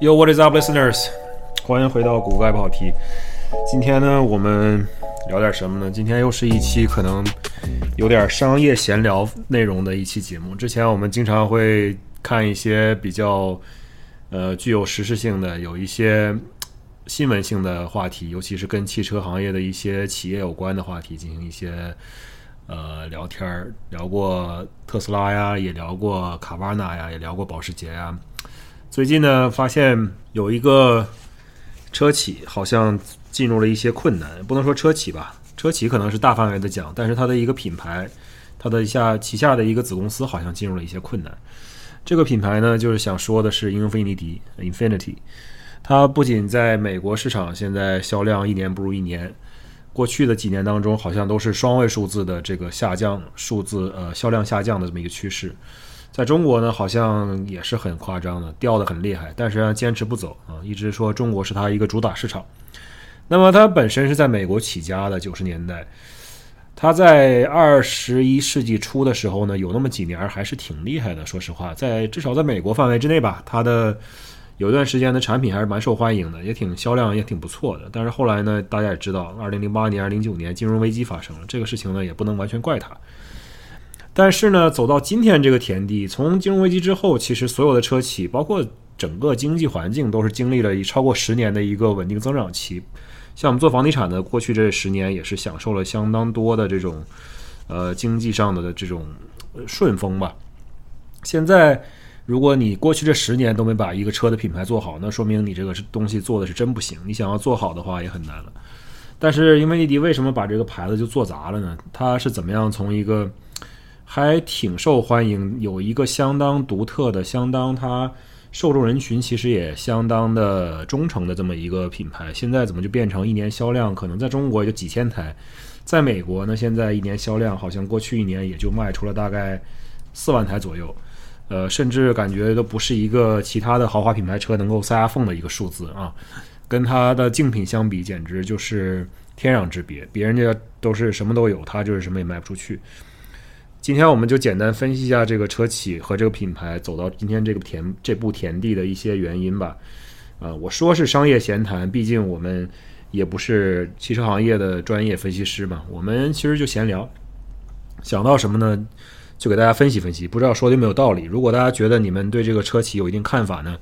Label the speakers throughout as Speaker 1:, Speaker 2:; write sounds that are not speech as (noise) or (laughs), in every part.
Speaker 1: Yo, what is up, listeners？欢迎回到古怪跑题。今天呢，我们聊点什么呢？今天又是一期可能有点商业闲聊内容的一期节目。之前我们经常会看一些比较呃具有实时性的、有一些新闻性的话题，尤其是跟汽车行业的一些企业有关的话题，进行一些呃聊天儿。聊过特斯拉呀，也聊过卡瓦纳呀，也聊过保时捷呀。最近呢，发现有一个车企好像进入了一些困难，不能说车企吧，车企可能是大范围的讲，但是它的一个品牌，它的一下旗下的一个子公司好像进入了一些困难。这个品牌呢，就是想说的是英菲尼迪 （Infinity），它不仅在美国市场现在销量一年不如一年，过去的几年当中好像都是双位数字的这个下降数字，呃，销量下降的这么一个趋势。在中国呢，好像也是很夸张的，掉的很厉害，但是呢坚持不走啊，一直说中国是它一个主打市场。那么它本身是在美国起家的，九十年代，它在二十一世纪初的时候呢，有那么几年还是挺厉害的。说实话，在至少在美国范围之内吧，它的有一段时间的产品还是蛮受欢迎的，也挺销量也挺不错的。但是后来呢，大家也知道，二零零八年、二零零九年金融危机发生了，这个事情呢也不能完全怪它。但是呢，走到今天这个田地，从金融危机之后，其实所有的车企，包括整个经济环境，都是经历了一超过十年的一个稳定增长期。像我们做房地产的，过去这十年也是享受了相当多的这种，呃，经济上的这种顺风吧。现在，如果你过去这十年都没把一个车的品牌做好，那说明你这个东西做的是真不行。你想要做好的话，也很难了。但是英菲尼迪为什么把这个牌子就做砸了呢？它是怎么样从一个还挺受欢迎，有一个相当独特的、相当它受众人群其实也相当的忠诚的这么一个品牌，现在怎么就变成一年销量可能在中国也就几千台，在美国呢？现在一年销量好像过去一年也就卖出了大概四万台左右，呃，甚至感觉都不是一个其他的豪华品牌车能够塞牙缝的一个数字啊，跟它的竞品相比，简直就是天壤之别。别人家都是什么都有，它就是什么也卖不出去。今天我们就简单分析一下这个车企和这个品牌走到今天这个田这步田地的一些原因吧。啊，我说是商业闲谈，毕竟我们也不是汽车行业的专业分析师嘛，我们其实就闲聊。想到什么呢，就给大家分析分析。不知道说的有没有道理？如果大家觉得你们对这个车企有一定看法呢，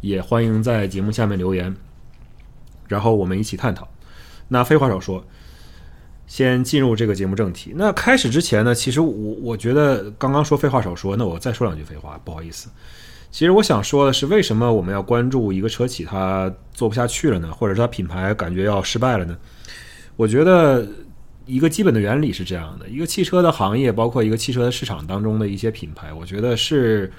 Speaker 1: 也欢迎在节目下面留言，然后我们一起探讨。那废话少说。先进入这个节目正题。那开始之前呢，其实我我觉得刚刚说废话少说，那我再说两句废话，不好意思。其实我想说的是，为什么我们要关注一个车企它做不下去了呢？或者是它品牌感觉要失败了呢？我觉得一个基本的原理是这样的：一个汽车的行业，包括一个汽车的市场当中的一些品牌，我觉得是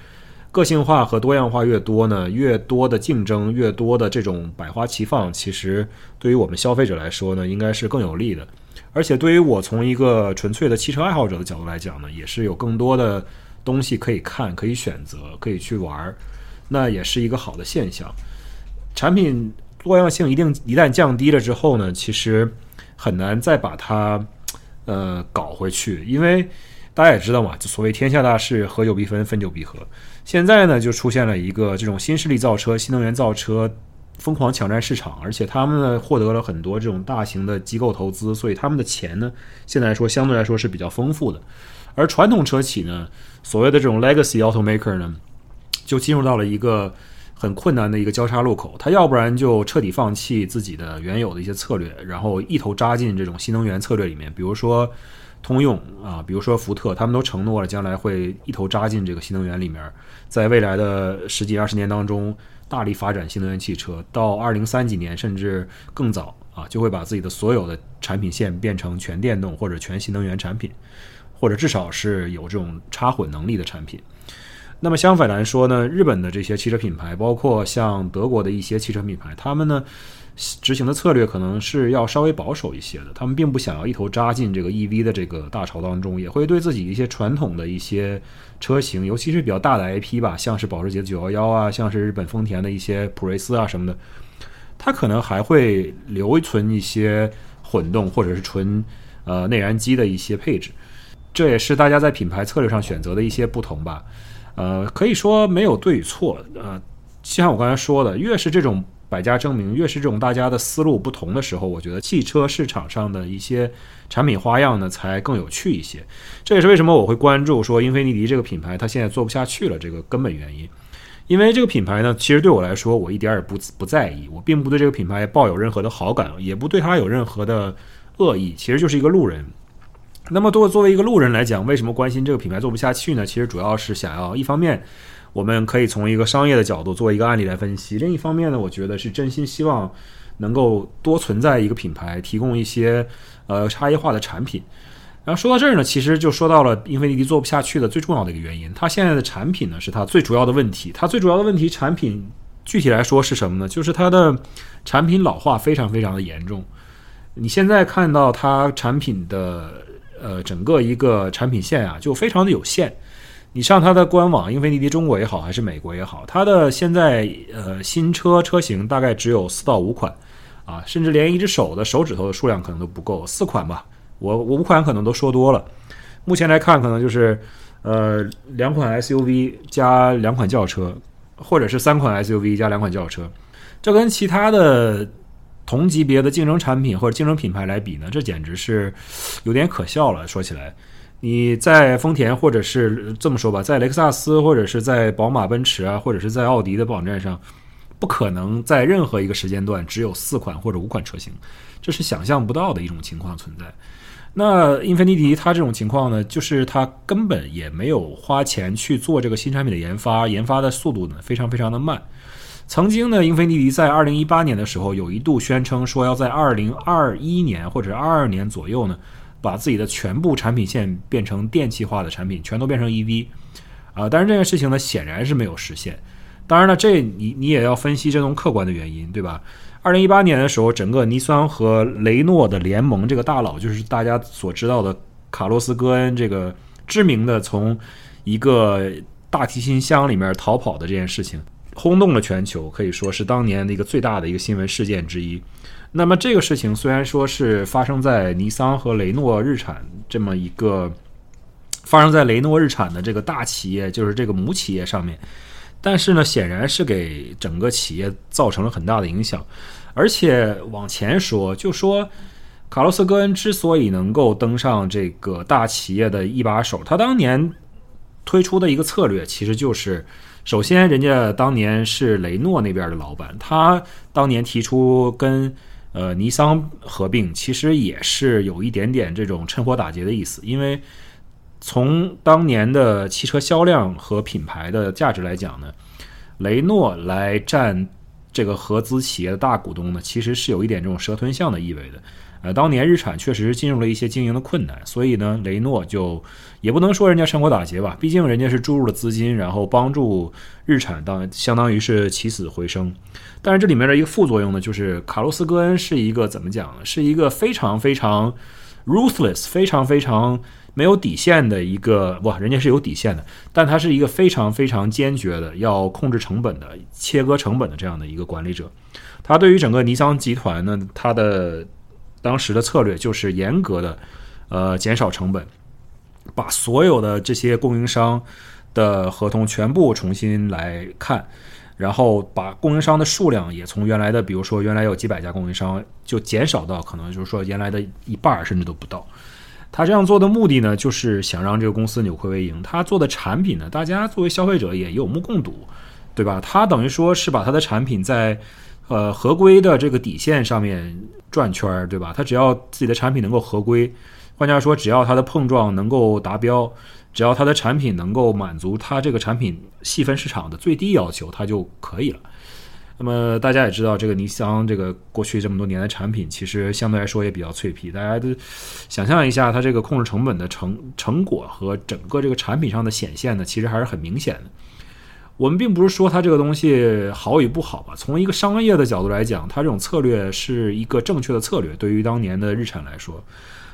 Speaker 1: 个性化和多样化越多呢，越多的竞争，越多的这种百花齐放，其实对于我们消费者来说呢，应该是更有利的。而且对于我从一个纯粹的汽车爱好者的角度来讲呢，也是有更多的东西可以看、可以选择、可以去玩儿，那也是一个好的现象。产品多样性一定一旦降低了之后呢，其实很难再把它呃搞回去，因为大家也知道嘛，就所谓天下大事，合久必分，分久必合。现在呢，就出现了一个这种新势力造车、新能源造车。疯狂抢占市场，而且他们呢获得了很多这种大型的机构投资，所以他们的钱呢现在来说相对来说是比较丰富的。而传统车企呢，所谓的这种 legacy automaker 呢，就进入到了一个很困难的一个交叉路口。他要不然就彻底放弃自己的原有的一些策略，然后一头扎进这种新能源策略里面。比如说通用啊，比如说福特，他们都承诺了将来会一头扎进这个新能源里面，在未来的十几二十年当中。大力发展新能源汽车，到二零三几年甚至更早啊，就会把自己的所有的产品线变成全电动或者全新能源产品，或者至少是有这种插混能力的产品。那么相反来说呢，日本的这些汽车品牌，包括像德国的一些汽车品牌，他们呢？执行的策略可能是要稍微保守一些的，他们并不想要一头扎进这个 EV 的这个大潮当中，也会对自己一些传统的一些车型，尤其是比较大的 IP 吧，像是保时捷911啊，像是日本丰田的一些普锐斯啊什么的，它可能还会留存一些混动或者是纯呃内燃机的一些配置，这也是大家在品牌策略上选择的一些不同吧。呃，可以说没有对与错，呃。像我刚才说的，越是这种百家争鸣，越是这种大家的思路不同的时候，我觉得汽车市场上的一些产品花样呢才更有趣一些。这也是为什么我会关注说英菲尼迪这个品牌它现在做不下去了这个根本原因。因为这个品牌呢，其实对我来说，我一点也不不在意，我并不对这个品牌抱有任何的好感，也不对它有任何的恶意，其实就是一个路人。那么，作作为一个路人来讲，为什么关心这个品牌做不下去呢？其实主要是想要一方面，我们可以从一个商业的角度做一个案例来分析；另一方面呢，我觉得是真心希望能够多存在一个品牌，提供一些呃差异化的产品。然后说到这儿呢，其实就说到了英菲尼迪做不下去的最重要的一个原因。它现在的产品呢，是它最主要的问题。它最主要的问题，产品具体来说是什么呢？就是它的产品老化非常非常的严重。你现在看到它产品的呃整个一个产品线啊，就非常的有限。你上它的官网，英菲尼迪中国也好，还是美国也好，它的现在呃新车车型大概只有四到五款啊，甚至连一只手的手指头的数量可能都不够，四款吧。我我五款可能都说多了，目前来看可能就是呃两款 SUV 加两款轿车，或者是三款 SUV 加两款轿车，这跟其他的同级别的竞争产品或者竞争品牌来比呢，这简直是有点可笑了。说起来，你在丰田或者是这么说吧，在雷克萨斯或者是在宝马、奔驰啊，或者是在奥迪的网站上，不可能在任何一个时间段只有四款或者五款车型，这是想象不到的一种情况存在。那英菲尼迪它这种情况呢，就是它根本也没有花钱去做这个新产品的研发，研发的速度呢非常非常的慢。曾经呢，英菲尼迪在二零一八年的时候有一度宣称说要在二零二一年或者二二年左右呢，把自己的全部产品线变成电气化的产品，全都变成 EV。啊，但是这件事情呢显然是没有实现。当然了，这你你也要分析这种客观的原因，对吧？二零一八年的时候，整个尼桑和雷诺的联盟，这个大佬就是大家所知道的卡洛斯·戈恩，这个知名的从一个大提琴箱里面逃跑的这件事情，轰动了全球，可以说是当年的一个最大的一个新闻事件之一。那么这个事情虽然说是发生在尼桑和雷诺日产这么一个发生在雷诺日产的这个大企业，就是这个母企业上面。但是呢，显然是给整个企业造成了很大的影响，而且往前说，就说卡洛斯·戈恩之所以能够登上这个大企业的一把手，他当年推出的一个策略，其实就是，首先，人家当年是雷诺那边的老板，他当年提出跟呃尼桑合并，其实也是有一点点这种趁火打劫的意思，因为。从当年的汽车销量和品牌的价值来讲呢，雷诺来占这个合资企业的大股东呢，其实是有一点这种蛇吞象的意味的。呃，当年日产确实进入了一些经营的困难，所以呢，雷诺就也不能说人家趁火打劫吧，毕竟人家是注入了资金，然后帮助日产当相当于是起死回生。但是这里面的一个副作用呢，就是卡洛斯·戈恩是一个怎么讲呢？是一个非常非常 ruthless，非常非常。没有底线的一个哇，人家是有底线的，但他是一个非常非常坚决的要控制成本的、切割成本的这样的一个管理者。他对于整个尼桑集团呢，他的当时的策略就是严格的呃减少成本，把所有的这些供应商的合同全部重新来看，然后把供应商的数量也从原来的比如说原来有几百家供应商，就减少到可能就是说原来的一半甚至都不到。他这样做的目的呢，就是想让这个公司扭亏为盈。他做的产品呢，大家作为消费者也有目共睹，对吧？他等于说是把他的产品在呃合规的这个底线上面转圈儿，对吧？他只要自己的产品能够合规，换句话说，只要它的碰撞能够达标，只要它的产品能够满足它这个产品细分市场的最低要求，它就可以了。那么大家也知道，这个尼桑这个过去这么多年的产品，其实相对来说也比较脆皮。大家都想象一下，它这个控制成本的成成果和整个这个产品上的显现呢，其实还是很明显的。我们并不是说它这个东西好与不好吧，从一个商业的角度来讲，它这种策略是一个正确的策略。对于当年的日产来说，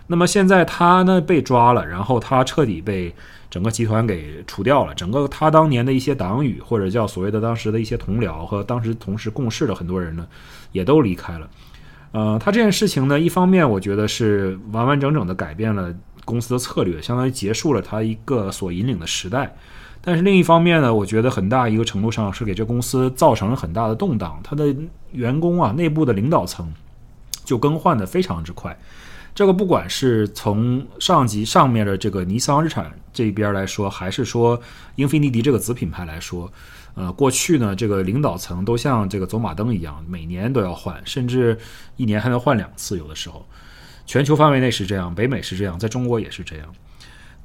Speaker 1: 那么现在它呢被抓了，然后它彻底被。整个集团给除掉了，整个他当年的一些党羽或者叫所谓的当时的一些同僚和当时同时共事的很多人呢，也都离开了。呃，他这件事情呢，一方面我觉得是完完整整的改变了公司的策略，相当于结束了它一个所引领的时代。但是另一方面呢，我觉得很大一个程度上是给这公司造成了很大的动荡，它的员工啊，内部的领导层就更换的非常之快。这个不管是从上级上面的这个尼桑日产这边来说，还是说英菲尼迪这个子品牌来说，呃，过去呢，这个领导层都像这个走马灯一样，每年都要换，甚至一年还能换两次，有的时候。全球范围内是这样，北美是这样，在中国也是这样。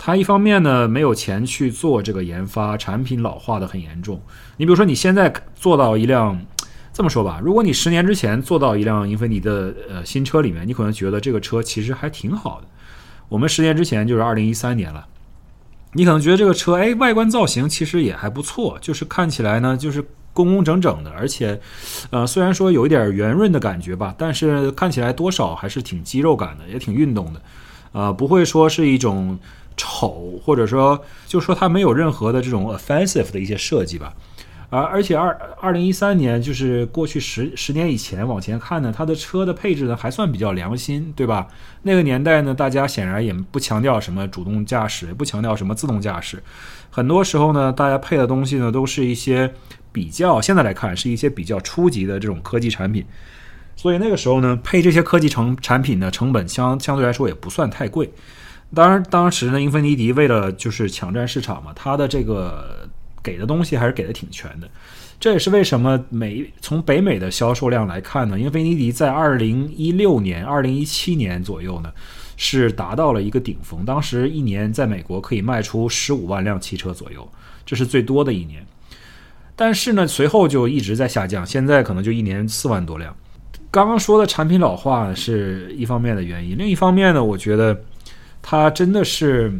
Speaker 1: 它一方面呢没有钱去做这个研发，产品老化的很严重。你比如说你现在做到一辆。这么说吧，如果你十年之前坐到一辆英菲尼的呃新车里面，你可能觉得这个车其实还挺好的。我们十年之前就是二零一三年了，你可能觉得这个车哎外观造型其实也还不错，就是看起来呢就是工工整整的，而且呃虽然说有一点圆润的感觉吧，但是看起来多少还是挺肌肉感的，也挺运动的，呃不会说是一种丑，或者说就说它没有任何的这种 offensive 的一些设计吧。而而且二二零一三年就是过去十十年以前往前看呢，它的车的配置呢还算比较良心，对吧？那个年代呢，大家显然也不强调什么主动驾驶，也不强调什么自动驾驶，很多时候呢，大家配的东西呢都是一些比较现在来看是一些比较初级的这种科技产品，所以那个时候呢，配这些科技成产品的成本相相对来说也不算太贵。当然，当时呢，英菲尼迪为了就是抢占市场嘛，它的这个。给的东西还是给的挺全的，这也是为什么美从北美的销售量来看呢？英菲尼迪在二零一六年、二零一七年左右呢，是达到了一个顶峰，当时一年在美国可以卖出十五万辆汽车左右，这是最多的一年。但是呢，随后就一直在下降，现在可能就一年四万多辆。刚刚说的产品老化是一方面的原因，另一方面呢，我觉得它真的是。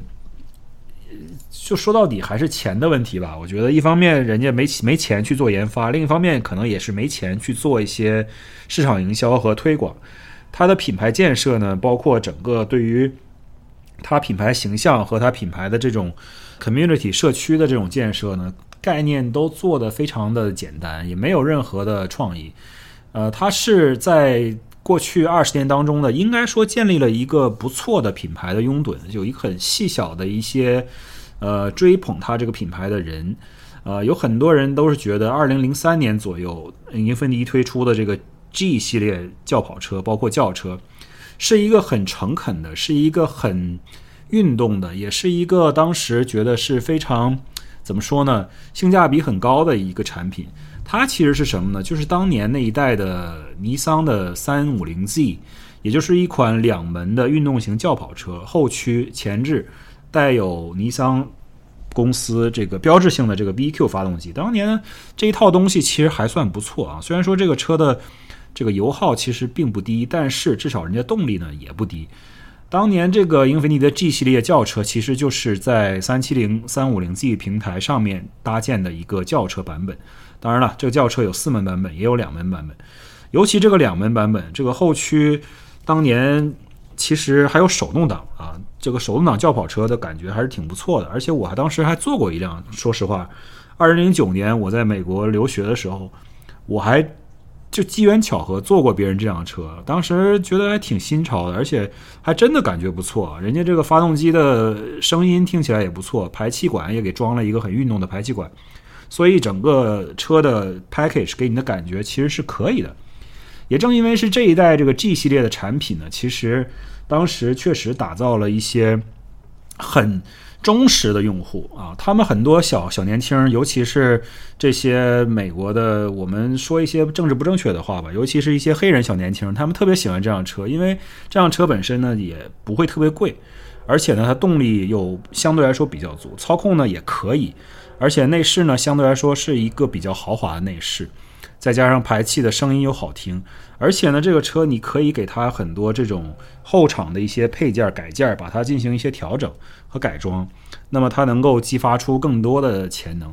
Speaker 1: 就说到底还是钱的问题吧。我觉得一方面人家没没钱去做研发，另一方面可能也是没钱去做一些市场营销和推广。它的品牌建设呢，包括整个对于它品牌形象和它品牌的这种 community 社区的这种建设呢，概念都做得非常的简单，也没有任何的创意。呃，它是在过去二十年当中呢，应该说建立了一个不错的品牌的拥趸，有一个很细小的一些。呃，追捧它这个品牌的人，呃，有很多人都是觉得，二零零三年左右，英菲尼迪推出的这个 G 系列轿跑车，包括轿车，是一个很诚恳的，是一个很运动的，也是一个当时觉得是非常怎么说呢，性价比很高的一个产品。它其实是什么呢？就是当年那一代的尼桑的三五零 Z，也就是一款两门的运动型轿跑车，后驱前置。带有尼桑公司这个标志性的这个 BQ 发动机，当年这一套东西其实还算不错啊。虽然说这个车的这个油耗其实并不低，但是至少人家动力呢也不低。当年这个英菲尼迪的 G 系列轿车其实就是在三七零、三五零 Z 平台上面搭建的一个轿车版本。当然了，这个轿车有四门版本，也有两门版本。尤其这个两门版本，这个后驱当年。其实还有手动挡啊，这个手动挡轿跑车的感觉还是挺不错的，而且我还当时还坐过一辆。说实话，二零零九年我在美国留学的时候，我还就机缘巧合坐过别人这辆车，当时觉得还挺新潮的，而且还真的感觉不错。人家这个发动机的声音听起来也不错，排气管也给装了一个很运动的排气管，所以整个车的 package 给你的感觉其实是可以的。也正因为是这一代这个 G 系列的产品呢，其实当时确实打造了一些很忠实的用户啊。他们很多小小年轻，尤其是这些美国的，我们说一些政治不正确的话吧，尤其是一些黑人小年轻，他们特别喜欢这辆车，因为这辆车本身呢也不会特别贵，而且呢它动力又相对来说比较足，操控呢也可以，而且内饰呢相对来说是一个比较豪华的内饰。再加上排气的声音又好听，而且呢，这个车你可以给它很多这种后场的一些配件改件，把它进行一些调整和改装，那么它能够激发出更多的潜能。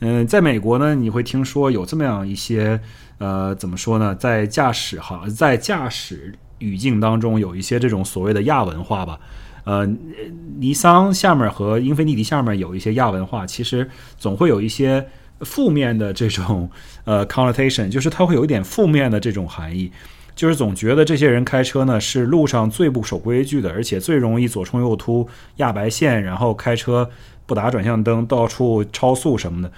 Speaker 1: 嗯，在美国呢，你会听说有这么样一些，呃，怎么说呢，在驾驶哈，在驾驶语境当中有一些这种所谓的亚文化吧。呃，尼桑下面和英菲尼迪下面有一些亚文化，其实总会有一些。负面的这种呃 connotation，就是它会有一点负面的这种含义，就是总觉得这些人开车呢是路上最不守规矩的，而且最容易左冲右突、压白线，然后开车不打转向灯、到处超速什么的。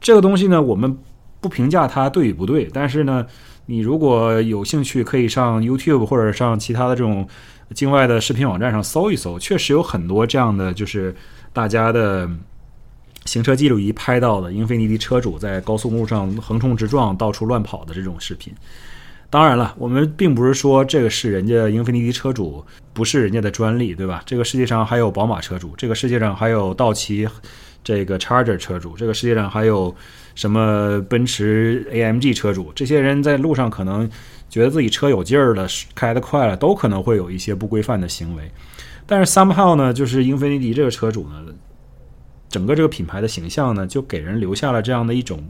Speaker 1: 这个东西呢，我们不评价它对与不对，但是呢，你如果有兴趣，可以上 YouTube 或者上其他的这种境外的视频网站上搜一搜，确实有很多这样的，就是大家的行车记录仪拍到的英菲尼迪车主在高速公路上横冲直撞、到处乱跑的这种视频。当然了，我们并不是说这个是人家英菲尼迪车主不是人家的专利，对吧？这个世界上还有宝马车主，这个世界上还有道奇这个 Charger 车主，这个世界上还有什么奔驰 AMG 车主？这些人在路上可能觉得自己车有劲儿了，开得快了，都可能会有一些不规范的行为。但是 somehow 呢，就是英菲尼迪这个车主呢。整个这个品牌的形象呢，就给人留下了这样的一种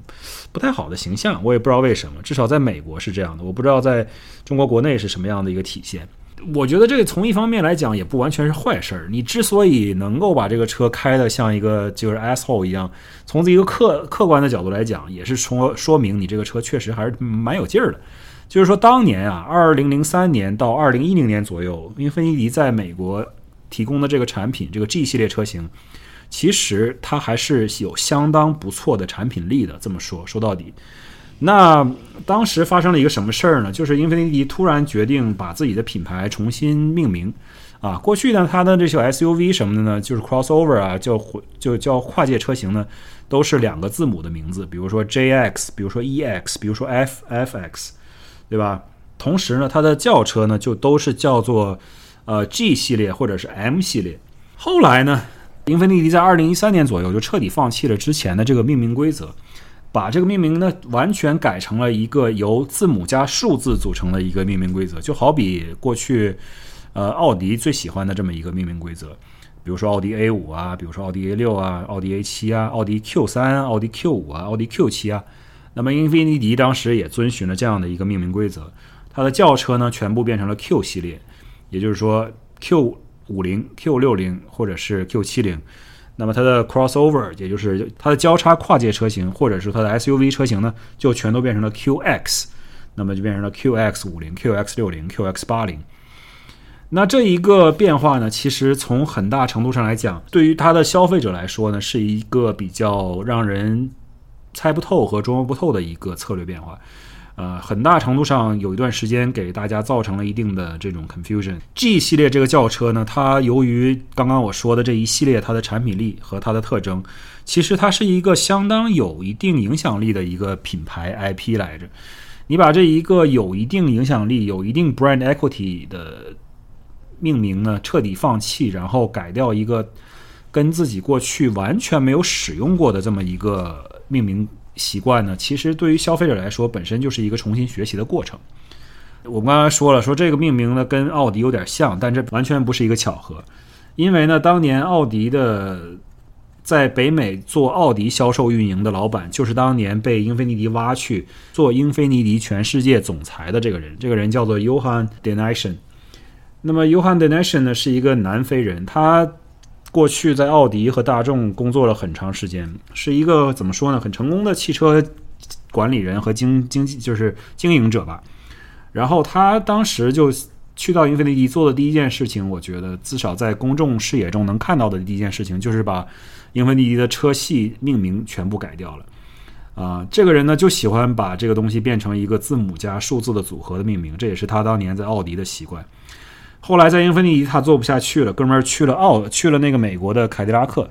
Speaker 1: 不太好的形象。我也不知道为什么，至少在美国是这样的。我不知道在中国国内是什么样的一个体现。我觉得这个从一方面来讲，也不完全是坏事儿。你之所以能够把这个车开的像一个就是 asshole 一样，从一个客客观的角度来讲，也是说说明你这个车确实还是蛮有劲儿的。就是说，当年啊，二零零三年到二零一零年左右，英菲尼迪在美国提供的这个产品，这个 G 系列车型。其实它还是有相当不错的产品力的。这么说，说到底，那当时发生了一个什么事儿呢？就是英菲尼迪突然决定把自己的品牌重新命名。啊，过去呢，它的这些 SUV 什么的呢，就是 crossover 啊，叫就叫跨界车型呢，都是两个字母的名字，比如说 JX，比如说 EX，比如说 FFX，对吧？同时呢，它的轿车呢，就都是叫做呃 G 系列或者是 M 系列。后来呢？英菲尼迪在二零一三年左右就彻底放弃了之前的这个命名规则，把这个命名呢完全改成了一个由字母加数字组成的一个命名规则，就好比过去，呃，奥迪最喜欢的这么一个命名规则，比如说奥迪 A 五啊，比如说奥迪 A 六啊，奥迪 A 七啊，奥迪 Q 三、奥迪 Q 五啊，奥迪 Q 七啊。那么英菲尼迪当时也遵循了这样的一个命名规则，它的轿车呢全部变成了 Q 系列，也就是说 Q。五零 Q 六零或者是 Q 七零，那么它的 crossover，也就是它的交叉跨界车型，或者是它的 SUV 车型呢，就全都变成了 QX，那么就变成了 QX 五零、QX 六零、QX 八零。那这一个变化呢，其实从很大程度上来讲，对于它的消费者来说呢，是一个比较让人猜不透和琢磨不透的一个策略变化。呃，很大程度上有一段时间给大家造成了一定的这种 confusion。G 系列这个轿车呢，它由于刚刚我说的这一系列它的产品力和它的特征，其实它是一个相当有一定影响力的一个品牌 IP 来着。你把这一个有一定影响力、有一定 brand equity 的命名呢彻底放弃，然后改掉一个跟自己过去完全没有使用过的这么一个命名。习惯呢，其实对于消费者来说，本身就是一个重新学习的过程。我们刚才说了，说这个命名呢跟奥迪有点像，但这完全不是一个巧合。因为呢，当年奥迪的在北美做奥迪销售运营的老板，就是当年被英菲尼迪挖去做英菲尼迪全世界总裁的这个人。这个人叫做 Johan d e n i s h e n 那么 Johan d e n i s h e n 呢是一个南非人，他。过去在奥迪和大众工作了很长时间，是一个怎么说呢？很成功的汽车管理人和经经济就是经营者吧。然后他当时就去到英菲尼迪做的第一件事情，我觉得至少在公众视野中能看到的第一件事情，就是把英菲尼迪的车系命名全部改掉了。啊，这个人呢就喜欢把这个东西变成一个字母加数字的组合的命名，这也是他当年在奥迪的习惯。后来在英菲尼迪，他做不下去了，哥们儿去了奥，去了那个美国的凯迪拉克。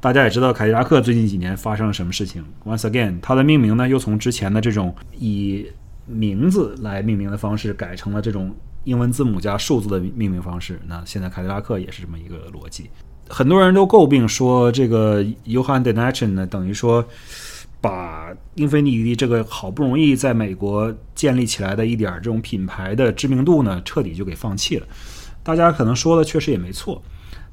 Speaker 1: 大家也知道凯迪拉克最近几年发生了什么事情。Once again，它的命名呢又从之前的这种以名字来命名的方式，改成了这种英文字母加数字的命名方式。那现在凯迪拉克也是这么一个逻辑。很多人都诟病说，这个 Johan d e n a c h e n 呢，等于说。把英菲尼迪这个好不容易在美国建立起来的一点这种品牌的知名度呢，彻底就给放弃了。大家可能说的确实也没错，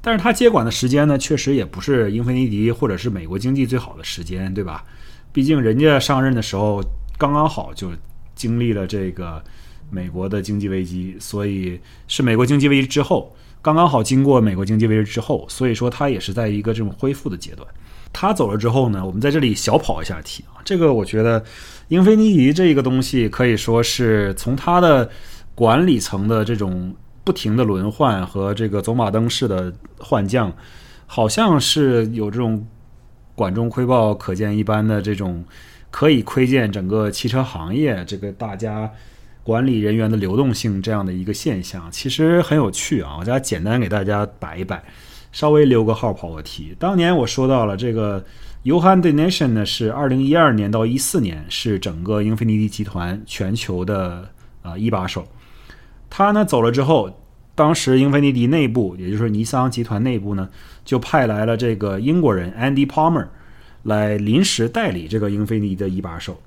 Speaker 1: 但是他接管的时间呢，确实也不是英菲尼迪或者是美国经济最好的时间，对吧？毕竟人家上任的时候刚刚好就经历了这个美国的经济危机，所以是美国经济危机之后，刚刚好经过美国经济危机之后，所以说他也是在一个这种恢复的阶段。他走了之后呢，我们在这里小跑一下题啊。这个我觉得，英菲尼迪这个东西可以说是从他的管理层的这种不停的轮换和这个走马灯式的换将，好像是有这种管中窥豹、可见一斑的这种可以窥见整个汽车行业这个大家管理人员的流动性这样的一个现象，其实很有趣啊！我再简单给大家摆一摆，稍微留个号跑个题。当年我说到了这个。(laughs) Johan d e n a t i o n 呢是二零一二年到一四年是整个英菲尼迪集团全球的啊一把手。他呢走了之后，当时英菲尼迪内部，也就是尼桑集团内部呢，就派来了这个英国人 Andy Palmer 来临时代理这个英菲尼迪的一把手。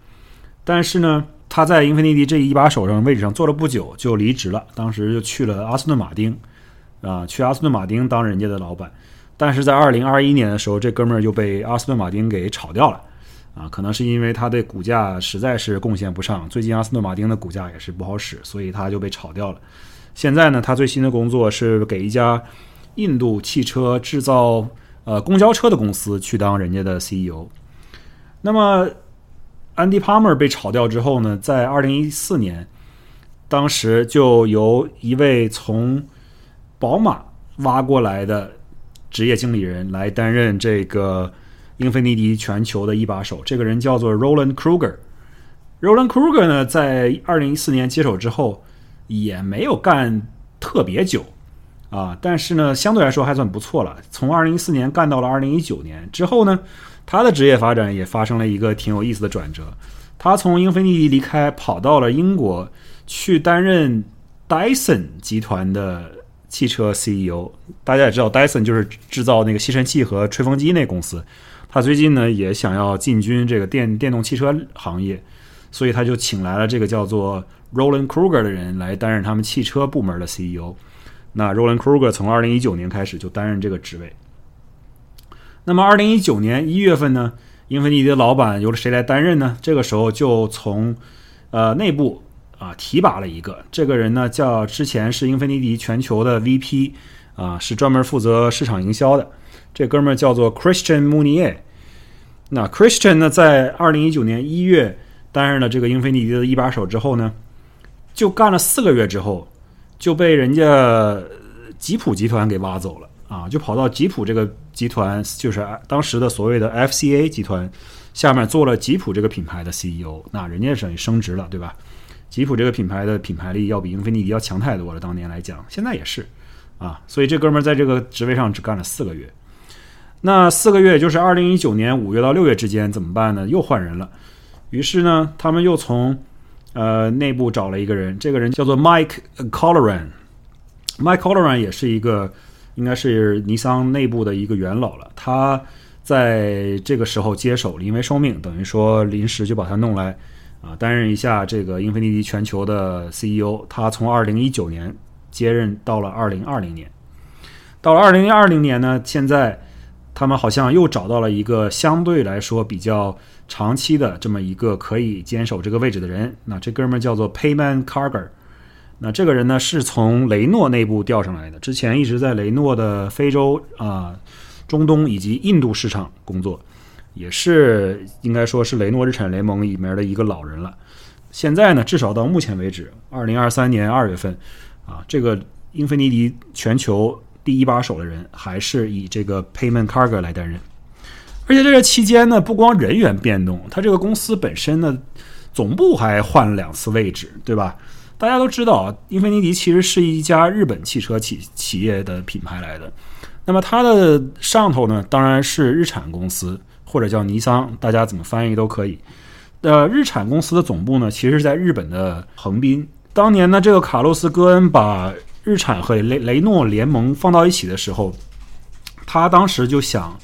Speaker 1: 但是呢，他在英菲尼迪这一把手上位置上做了不久就离职了，当时就去了阿斯顿马丁啊，去阿斯顿马丁当人家的老板。但是在二零二一年的时候，这哥们儿就被阿斯顿马丁给炒掉了，啊，可能是因为他的股价实在是贡献不上。最近阿斯顿马丁的股价也是不好使，所以他就被炒掉了。现在呢，他最新的工作是给一家印度汽车制造呃公交车的公司去当人家的 CEO。那么安迪帕默被炒掉之后呢，在二零一四年，当时就由一位从宝马挖过来的。职业经理人来担任这个英菲尼迪全球的一把手，这个人叫做 Roland Kruger。Roland Kruger 呢，在二零一四年接手之后，也没有干特别久啊，但是呢，相对来说还算不错了。从二零一四年干到了二零一九年之后呢，他的职业发展也发生了一个挺有意思的转折。他从英菲尼迪离开，跑到了英国去担任 Dyson 集团的。汽车 CEO，大家也知道，Dyson 就是制造那个吸尘器和吹风机那公司。他最近呢也想要进军这个电电动汽车行业，所以他就请来了这个叫做 Roland Kruger 的人来担任他们汽车部门的 CEO。那 Roland Kruger 从二零一九年开始就担任这个职位。那么二零一九年一月份呢，英菲尼迪的老板由谁来担任呢？这个时候就从呃内部。啊，提拔了一个，这个人呢叫之前是英菲尼迪全球的 VP，啊，是专门负责市场营销的。这哥们儿叫做 Christian Munier。那 Christian 呢，在二零一九年一月担任了这个英菲尼迪的一把手之后呢，就干了四个月之后，就被人家吉普集团给挖走了啊，就跑到吉普这个集团，就是当时的所谓的 FCA 集团下面做了吉普这个品牌的 CEO。那人家等于升职了，对吧？吉普这个品牌的品牌力要比英菲尼迪要强太多了，当年来讲，现在也是，啊，所以这哥们儿在这个职位上只干了四个月。那四个月就是二零一九年五月到六月之间怎么办呢？又换人了。于是呢，他们又从呃内部找了一个人，这个人叫做 Mike Colleran。Mike Colleran 也是一个应该是尼桑内部的一个元老了。他在这个时候接手临危受命，等于说临时就把他弄来。啊，担任一下这个英菲尼迪全球的 CEO，他从二零一九年接任到了二零二零年，到了二零二零年呢，现在他们好像又找到了一个相对来说比较长期的这么一个可以坚守这个位置的人。那这哥们儿叫做 Payman Carger，那这个人呢是从雷诺内部调上来的，之前一直在雷诺的非洲啊、中东以及印度市场工作。也是应该说是雷诺日产联盟里面的一个老人了。现在呢，至少到目前为止，二零二三年二月份，啊，这个英菲尼迪全球第一把手的人还是以这个 Payment Cargo 来担任。而且在这期间呢，不光人员变动，他这个公司本身呢，总部还换了两次位置，对吧？大家都知道啊，英菲尼迪其实是一家日本汽车企企业的品牌来的。那么它的上头呢，当然是日产公司。或者叫尼桑，大家怎么翻译都可以。呃，日产公司的总部呢，其实是在日本的横滨。当年呢，这个卡洛斯·戈恩把日产和雷雷诺联盟放到一起的时候，他当时就想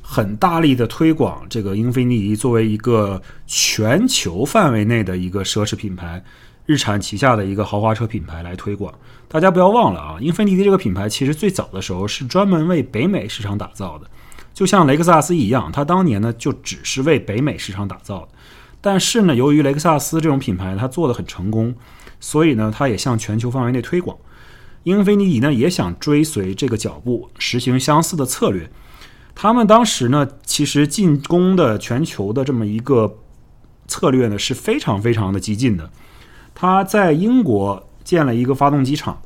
Speaker 1: 很大力的推广这个英菲尼迪作为一个全球范围内的一个奢侈品牌，日产旗下的一个豪华车品牌来推广。大家不要忘了啊，英菲尼迪这个品牌其实最早的时候是专门为北美市场打造的。就像雷克萨斯一样，它当年呢就只是为北美市场打造的。但是呢，由于雷克萨斯这种品牌它做的很成功，所以呢，它也向全球范围内推广。英菲尼迪呢也想追随这个脚步，实行相似的策略。他们当时呢，其实进攻的全球的这么一个策略呢是非常非常的激进的。他在英国建了一个发动机厂，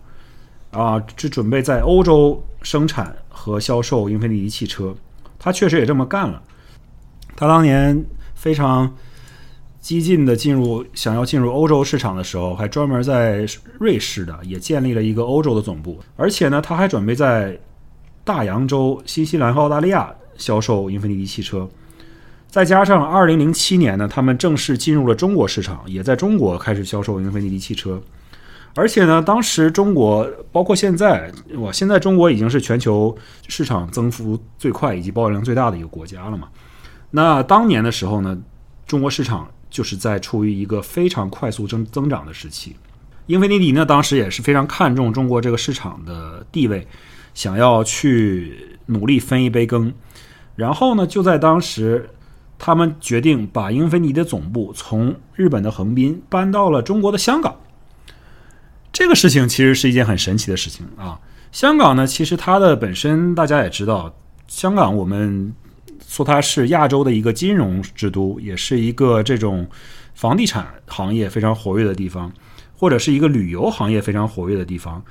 Speaker 1: 啊，就准备在欧洲生产和销售英菲尼迪汽车。他确实也这么干了。他当年非常激进的进入，想要进入欧洲市场的时候，还专门在瑞士的也建立了一个欧洲的总部。而且呢，他还准备在大洋洲、新西兰和澳大利亚销售英菲尼迪汽车。再加上2007年呢，他们正式进入了中国市场，也在中国开始销售英菲尼迪汽车。而且呢，当时中国包括现在，哇，现在中国已经是全球市场增幅最快以及保有量最大的一个国家了嘛。那当年的时候呢，中国市场就是在处于一个非常快速增增长的时期。英菲尼迪呢，当时也是非常看重中国这个市场的地位，想要去努力分一杯羹。然后呢，就在当时。他们决定把英菲尼迪的总部从日本的横滨搬到了中国的香港。这个事情其实是一件很神奇的事情啊！香港呢，其实它的本身大家也知道，香港我们说它是亚洲的一个金融之都，也是一个这种房地产行业非常活跃的地方，或者是一个旅游行业非常活跃的地方。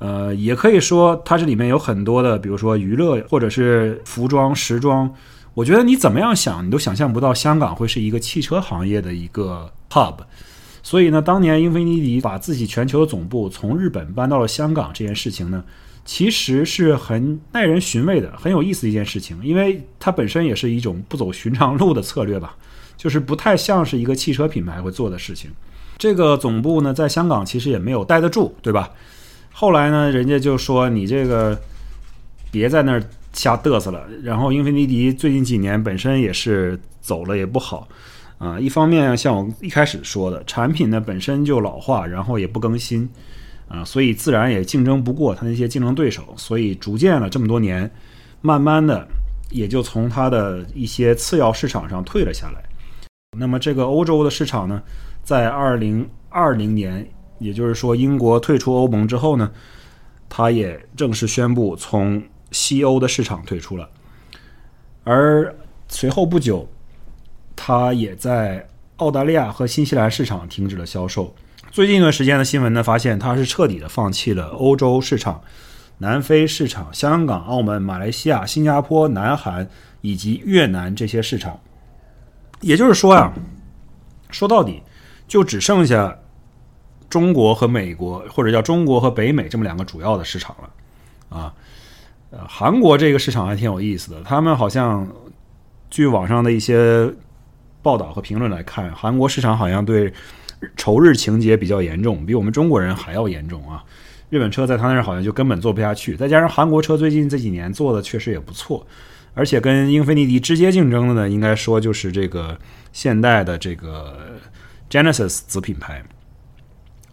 Speaker 1: 呃，也可以说它这里面有很多的，比如说娱乐或者是服装、时装。我觉得你怎么样想，你都想象不到香港会是一个汽车行业的一个 hub。所以呢，当年英菲尼迪把自己全球的总部从日本搬到了香港这件事情呢，其实是很耐人寻味的，很有意思一件事情，因为它本身也是一种不走寻常路的策略吧，就是不太像是一个汽车品牌会做的事情。这个总部呢，在香港其实也没有待得住，对吧？后来呢，人家就说你这个别在那儿。瞎嘚瑟了，然后英菲尼迪最近几年本身也是走了也不好，啊，一方面像我一开始说的，产品呢本身就老化，然后也不更新，啊，所以自然也竞争不过它那些竞争对手，所以逐渐了这么多年，慢慢的也就从它的一些次要市场上退了下来。那么这个欧洲的市场呢，在二零二零年，也就是说英国退出欧盟之后呢，它也正式宣布从。西欧的市场退出了，而随后不久，它也在澳大利亚和新西兰市场停止了销售。最近一段时间的新闻呢，发现它是彻底的放弃了欧洲市场、南非市场、香港、澳门、马来西亚、新加坡、南韩以及越南这些市场。也就是说呀，说到底，就只剩下中国和美国，或者叫中国和北美这么两个主要的市场了，啊。呃，韩国这个市场还挺有意思的。他们好像，据网上的一些报道和评论来看，韩国市场好像对仇日情节比较严重，比我们中国人还要严重啊。日本车在他那儿好像就根本做不下去。再加上韩国车最近这几年做的确实也不错，而且跟英菲尼迪直接竞争的呢，应该说就是这个现代的这个 Genesis 子品牌。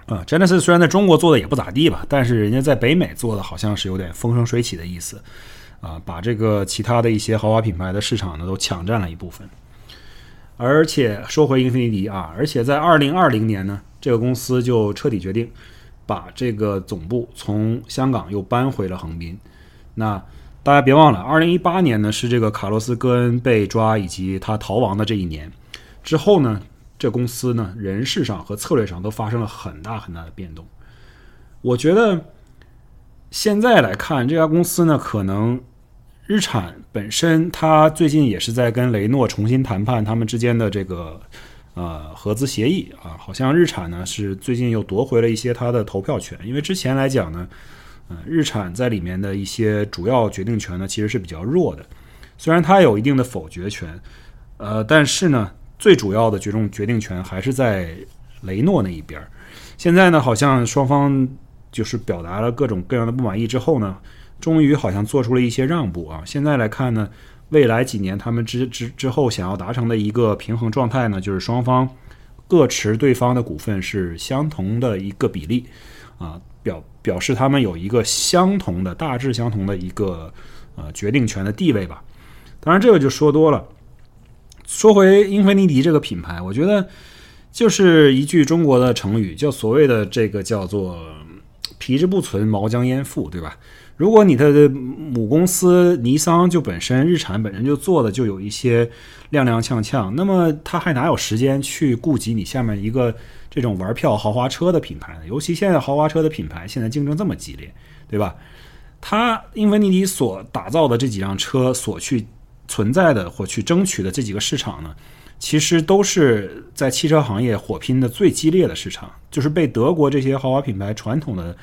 Speaker 1: 啊，Genesis 虽然在中国做的也不咋地吧，但是人家在北美做的好像是有点风生水起的意思，啊，把这个其他的一些豪华品牌的市场呢都抢占了一部分。而且说回英菲尼迪啊，而且在二零二零年呢，这个公司就彻底决定把这个总部从香港又搬回了横滨。那大家别忘了，二零一八年呢是这个卡洛斯·戈恩被抓以及他逃亡的这一年，之后呢。这公司呢，人事上和策略上都发生了很大很大的变动。我觉得现在来看，这家公司呢，可能日产本身，它最近也是在跟雷诺重新谈判他们之间的这个呃合资协议啊。好像日产呢是最近又夺回了一些它的投票权，因为之前来讲呢，嗯，日产在里面的一些主要决定权呢其实是比较弱的，虽然它有一定的否决权，呃，但是呢。最主要的决定决定权还是在雷诺那一边现在呢，好像双方就是表达了各种各样的不满意之后呢，终于好像做出了一些让步啊。现在来看呢，未来几年他们之之之后想要达成的一个平衡状态呢，就是双方各持对方的股份是相同的一个比例啊，表表示他们有一个相同的、大致相同的一个呃决定权的地位吧。当然，这个就说多了。说回英菲尼迪这个品牌，我觉得就是一句中国的成语，叫所谓的这个叫做“皮之不存，毛将焉附”，对吧？如果你的母公司尼桑就本身日产本身就做的就有一些踉踉跄跄，那么他还哪有时间去顾及你下面一个这种玩票豪华车的品牌呢？尤其现在豪华车的品牌现在竞争这么激烈，对吧？他英菲尼迪所打造的这几辆车所去存在的或去争取的这几个市场呢，其实都是在汽车行业火拼的最激烈的市场，就是被德国这些豪华品牌传统的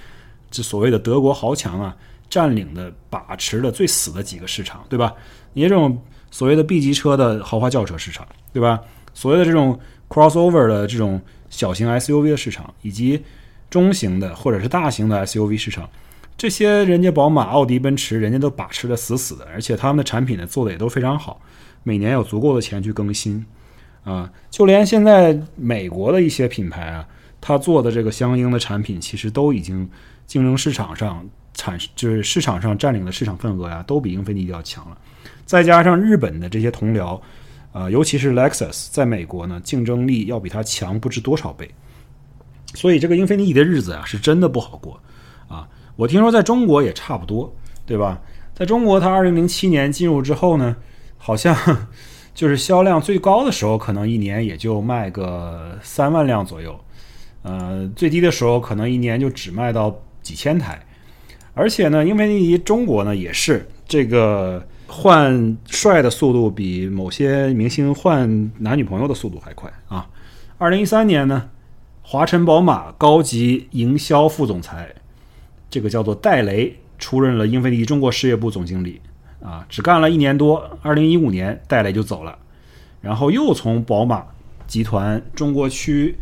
Speaker 1: 这所谓的德国豪强啊。占领的、把持的最死的几个市场，对吧？你这种所谓的 B 级车的豪华轿车市场，对吧？所谓的这种 crossover 的这种小型 SUV 的市场，以及中型的或者是大型的 SUV 市场，这些人家宝马、奥迪、奔驰，人家都把持的死死的，而且他们的产品呢做的也都非常好，每年有足够的钱去更新啊。就连现在美国的一些品牌啊，他做的这个相应的产品，其实都已经竞争市场上。产就是市场上占领的市场份额呀，都比英菲尼迪要强了。再加上日本的这些同僚，呃，尤其是 Lexus，在美国呢，竞争力要比它强不知多少倍。所以这个英菲尼迪的日子啊，是真的不好过啊。我听说在中国也差不多，对吧？在中国，它二零零七年进入之后呢，好像 (laughs) 就是销量最高的时候，可能一年也就卖个三万辆左右，呃，最低的时候可能一年就只卖到几千台。而且呢，英菲尼迪中国呢也是这个换帅的速度比某些明星换男女朋友的速度还快啊！二零一三年呢，华晨宝马高级营销副总裁，这个叫做戴雷出任了英菲尼迪中国事业部总经理啊，只干了一年多。二零一五年戴雷就走了，然后又从宝马集团中国区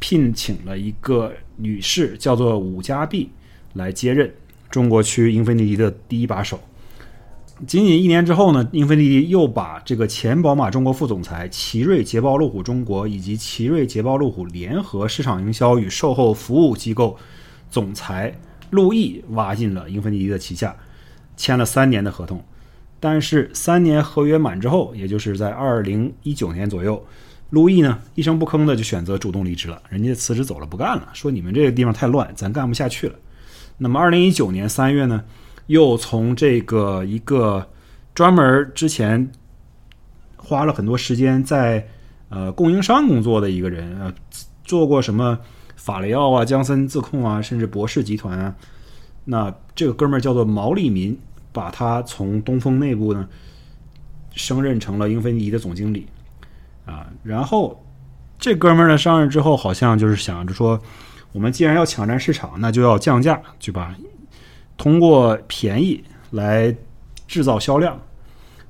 Speaker 1: 聘请了一个女士，叫做武家碧来接任。中国区英菲尼迪的第一把手，仅仅一年之后呢，英菲尼迪又把这个前宝马中国副总裁奇瑞捷豹路虎中国以及奇瑞捷豹路虎联合市场营销与售后服务机构总裁陆毅挖进了英菲尼迪的旗下，签了三年的合同。但是三年合约满之后，也就是在二零一九年左右，陆毅呢一声不吭的就选择主动离职了，人家辞职走了，不干了，说你们这个地方太乱，咱干不下去了。那么，二零一九年三月呢，又从这个一个专门之前花了很多时间在呃供应商工作的一个人啊，做过什么法雷奥啊、江森自控啊，甚至博士集团啊，那这个哥们儿叫做毛利民，把他从东风内部呢升任成了英菲尼迪的总经理啊。然后这哥们儿呢上任之后，好像就是想着说。我们既然要抢占市场，那就要降价，对吧？通过便宜来制造销量。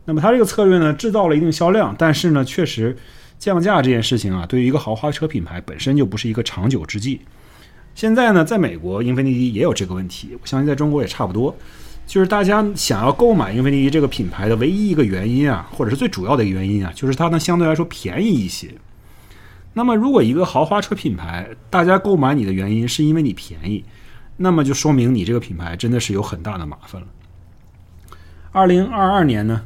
Speaker 1: 那么他这个策略呢，制造了一定销量，但是呢，确实降价这件事情啊，对于一个豪华车品牌本身就不是一个长久之计。现在呢，在美国，英菲尼迪也有这个问题，我相信在中国也差不多。就是大家想要购买英菲尼迪这个品牌的唯一一个原因啊，或者是最主要的一个原因啊，就是它呢相对来说便宜一些。那么，如果一个豪华车品牌大家购买你的原因是因为你便宜，那么就说明你这个品牌真的是有很大的麻烦了。二零二二年呢，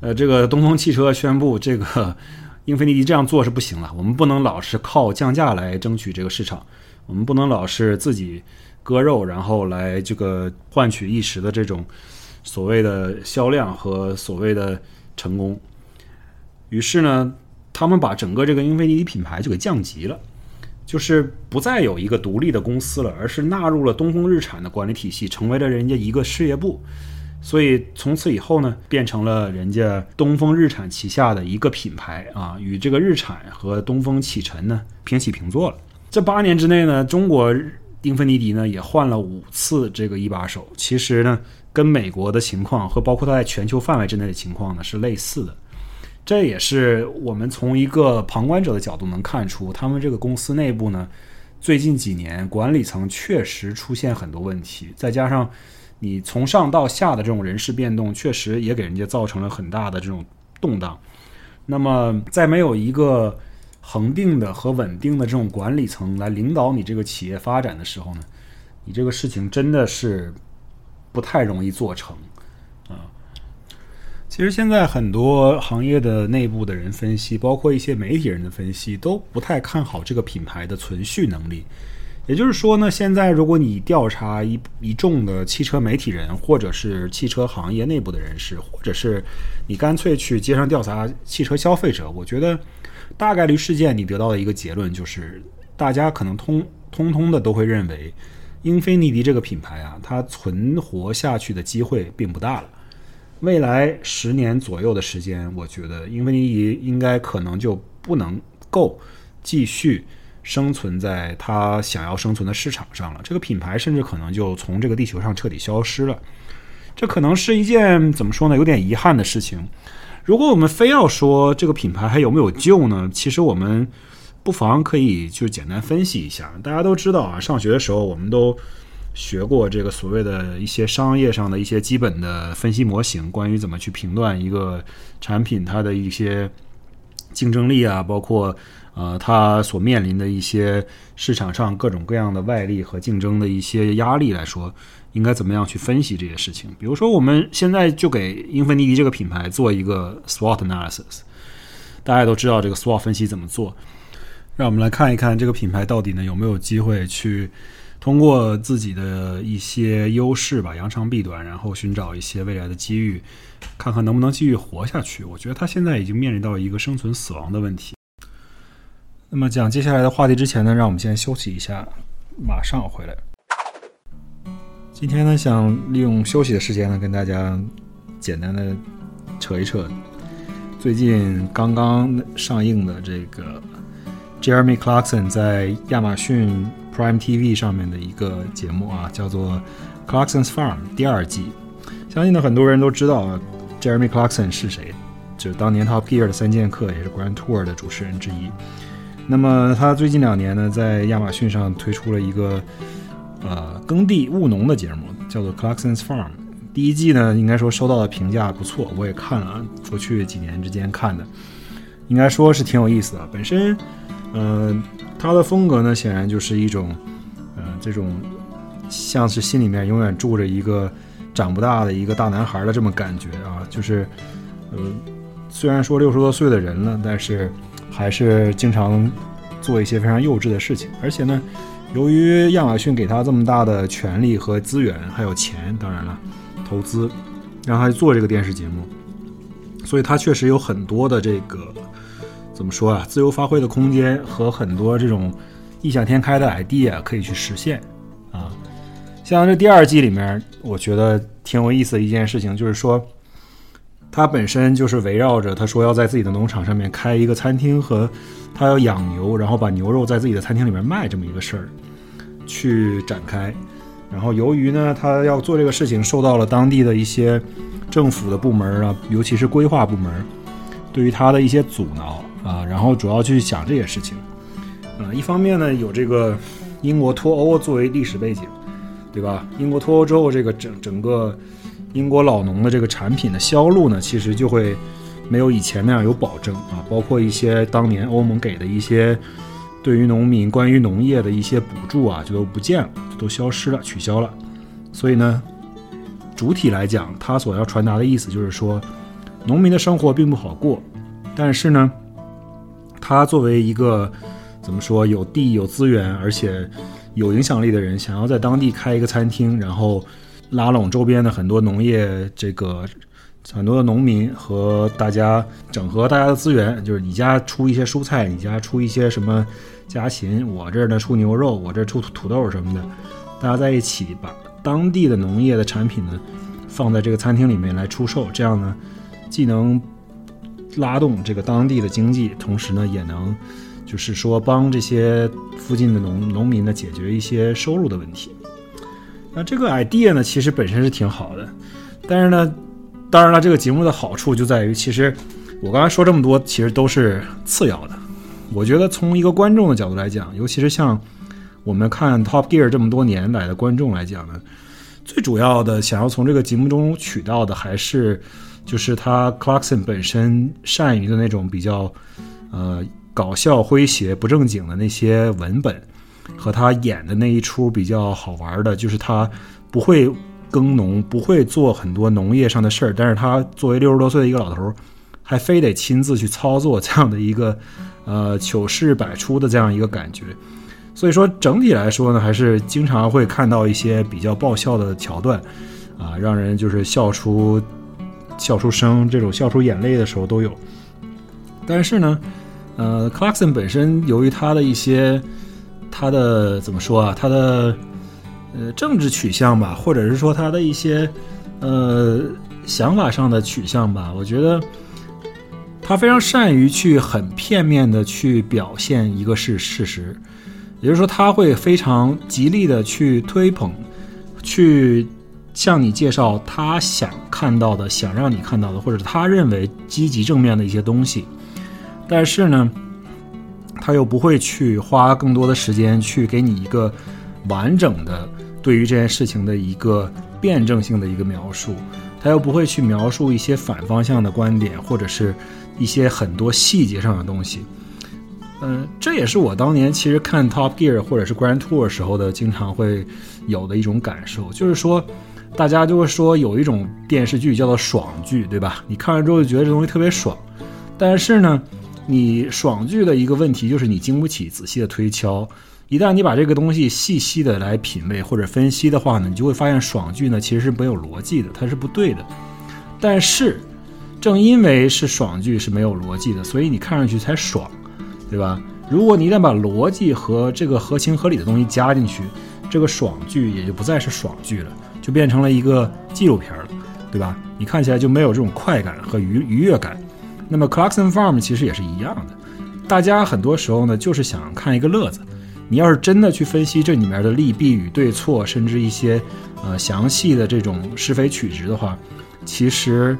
Speaker 1: 呃，这个东风汽车宣布，这个英菲尼迪这样做是不行了。我们不能老是靠降价来争取这个市场，我们不能老是自己割肉，然后来这个换取一时的这种所谓的销量和所谓的成功。于是呢。他们把整个这个英菲尼迪品牌就给降级了，就是不再有一个独立的公司了，而是纳入了东风日产的管理体系，成为了人家一个事业部。所以从此以后呢，变成了人家东风日产旗下的一个品牌啊，与这个日产和东风启辰呢平起平坐了。这八年之内呢，中国英菲尼迪呢也换了五次这个一把手，其实呢跟美国的情况和包括它在全球范围之内的情况呢是类似的。这也是我们从一个旁观者的角度能看出，他们这个公司内部呢，最近几年管理层确实出现很多问题，再加上你从上到下的这种人事变动，确实也给人家造成了很大的这种动荡。那么，在没有一个恒定的和稳定的这种管理层来领导你这个企业发展的时候呢，你这个事情真的是不太容易做成。其实现在很多行业的内部的人分析，包括一些媒体人的分析，都不太看好这个品牌的存续能力。也就是说呢，现在如果你调查一一众的汽车媒体人，或者是汽车行业内部的人士，或者是你干脆去街上调查汽车消费者，我觉得大概率事件你得到的一个结论就是，大家可能通通通的都会认为，英菲尼迪这个品牌啊，它存活下去的机会并不大了。未来十年左右的时间，我觉得英菲尼迪应该可能就不能够继续。生存在他想要生存的市场上了，这个品牌甚至可能就从这个地球上彻底消失了。这可能是一件怎么说呢，有点遗憾的事情。如果我们非要说这个品牌还有没有救呢？其实我们不妨可以就简单分析一下。大家都知道啊，上学的时候我们都学过这个所谓的一些商业上的一些基本的分析模型，关于怎么去评断一个产品它的一些竞争力啊，包括。呃，它所面临的一些市场上各种各样的外力和竞争的一些压力来说，应该怎么样去分析这些事情？比如说，我们现在就给英菲尼迪这个品牌做一个 SWOT analysis。大家都知道这个 SWOT 分析怎么做，让我们来看一看这个品牌到底呢有没有机会去通过自己的一些优势吧，扬长避短，然后寻找一些未来的机遇，看看能不能继续活下去。我觉得他现在已经面临到一个生存死亡的问题。那么讲接下来的话题之前呢，让我们先休息一下，马上回来。今天呢，想利用休息的时间呢，跟大家简单的扯一扯最近刚刚上映的这个 Jeremy Clarkson 在亚马逊 Prime TV 上面的一个节目啊，叫做《Clarkson's Farm》第二季。相信呢，很多人都知道，Jeremy Clarkson 是谁，就是当年 Top Gear 的三剑客，也是 Grand Tour 的主持人之一。那么他最近两年呢，在亚马逊上推出了一个呃耕地务农的节目，叫做《Clarkson's Farm》。第一季呢，应该说收到的评价不错，我也看了，过去几年之间看的，应该说是挺有意思的。本身，呃，他的风格呢，显然就是一种，呃，这种像是心里面永远住着一个长不大的一个大男孩的这么感觉啊，就是，呃，虽然说六十多岁的人了，但是。还是经常做一些非常幼稚的事情，而且呢，由于亚马逊给他这么大的权利和资源，还有钱，当然了，投资让他做这个电视节目，所以他确实有很多的这个怎么说啊，自由发挥的空间和很多这种异想天开的 idea 可以去实现啊。像这第二季里面，我觉得挺有意思的一件事情，就是说。他本身就是围绕着他说要在自己的农场上面开一个餐厅，和他要养牛，然后把牛肉在自己的餐厅里面卖这么一个事儿去展开。然后由于呢，他要做这个事情，受到了当地的一些政府的部门啊，尤其是规划部门对于他的一些阻挠啊。然后主要去想这些事情。啊，一方面呢，有这个英国脱欧作为历史背景，对吧？英国脱欧之后，这个整整个。英国老农的这个产品的销路呢，其实就会没有以前那样有保证啊，包括一些当年欧盟给的一些对于农民关于农业的一些补助啊，就都不见了，都消失了，取消了。所以呢，主体来讲，他所要传达的意思就是说，农民的生活并不好过，但是呢，他作为一个怎么说有地有资源而且有影响力的人，想要在当地开一个餐厅，然后。拉拢周边的很多农业，这个很多的农民和大家整合大家的资源，就是你家出一些蔬菜，你家出一些什么家禽，我这儿呢出牛肉，我这儿出土豆什么的，大家在一起把当地的农业的产品呢放在这个餐厅里面来出售，这样呢既能拉动这个当地的经济，同时呢也能就是说帮这些附近的农农民呢解决一些收入的问题。那这个 idea 呢，其实本身是挺好的，但是呢，当然了，这个节目的好处就在于，其实我刚才说这么多，其实都是次要的。我觉得从一个观众的角度来讲，尤其是像我们看 Top Gear 这么多年来的观众来讲呢，最主要的想要从这个节目中取到的，还是就是他 Clarkson 本身善于的那种比较呃搞笑、诙谐、不正经的那些文本。和他演的那一出比较好玩的，就是他不会耕农，不会做很多农业上的事儿，但是他作为六十多岁的一个老头，还非得亲自去操作这样的一个，呃，糗事百出的这样一个感觉。所以说整体来说呢，还是经常会看到一些比较爆笑的桥段，啊，让人就是笑出笑出声，这种笑出眼泪的时候都有。但是呢，呃，Clarkson 本身由于他的一些他的怎么说啊，他的呃政治取向吧，或者是说他的一些呃想法上的取向吧，我觉得他非常善于去很片面的去表现一个事事实，也就是说他会非常极力的去推捧，去向你介绍他想看到的、想让你看到的，或者他认为积极正面的一些东西。但是呢，他又不会去花更多的时间去给你一个完整的对于这件事情的一个辩证性的一个描述，他又不会去描述一些反方向的观点，或者是一些很多细节上的东西。嗯，这也是我当年其实看 Top Gear 或者是 Grand Tour 时候的经常会有的一种感受，就是说，大家就会说有一种电视剧叫做爽剧，对吧？你看完之后就觉得这东西特别爽，但是呢。你爽剧的一个问题就是你经不起仔细的推敲，一旦你把这个东西细细的来品味或者分析的话呢，你就会发现爽剧呢其实是没有逻辑的，它是不对的。但是，正因为是爽剧是没有逻辑的，所以你看上去才爽，对吧？如果你一旦把逻辑和这个合情合理的东西加进去，这个爽剧也就不再是爽剧了，就变成了一个纪录片了，对吧？你看起来就没有这种快感和愉愉悦感。那么 Clarkson Farm 其实也是一样的，大家很多时候呢就是想看一个乐子。你要是真的去分析这里面的利弊与对错，甚至一些呃详细的这种是非曲直的话，其实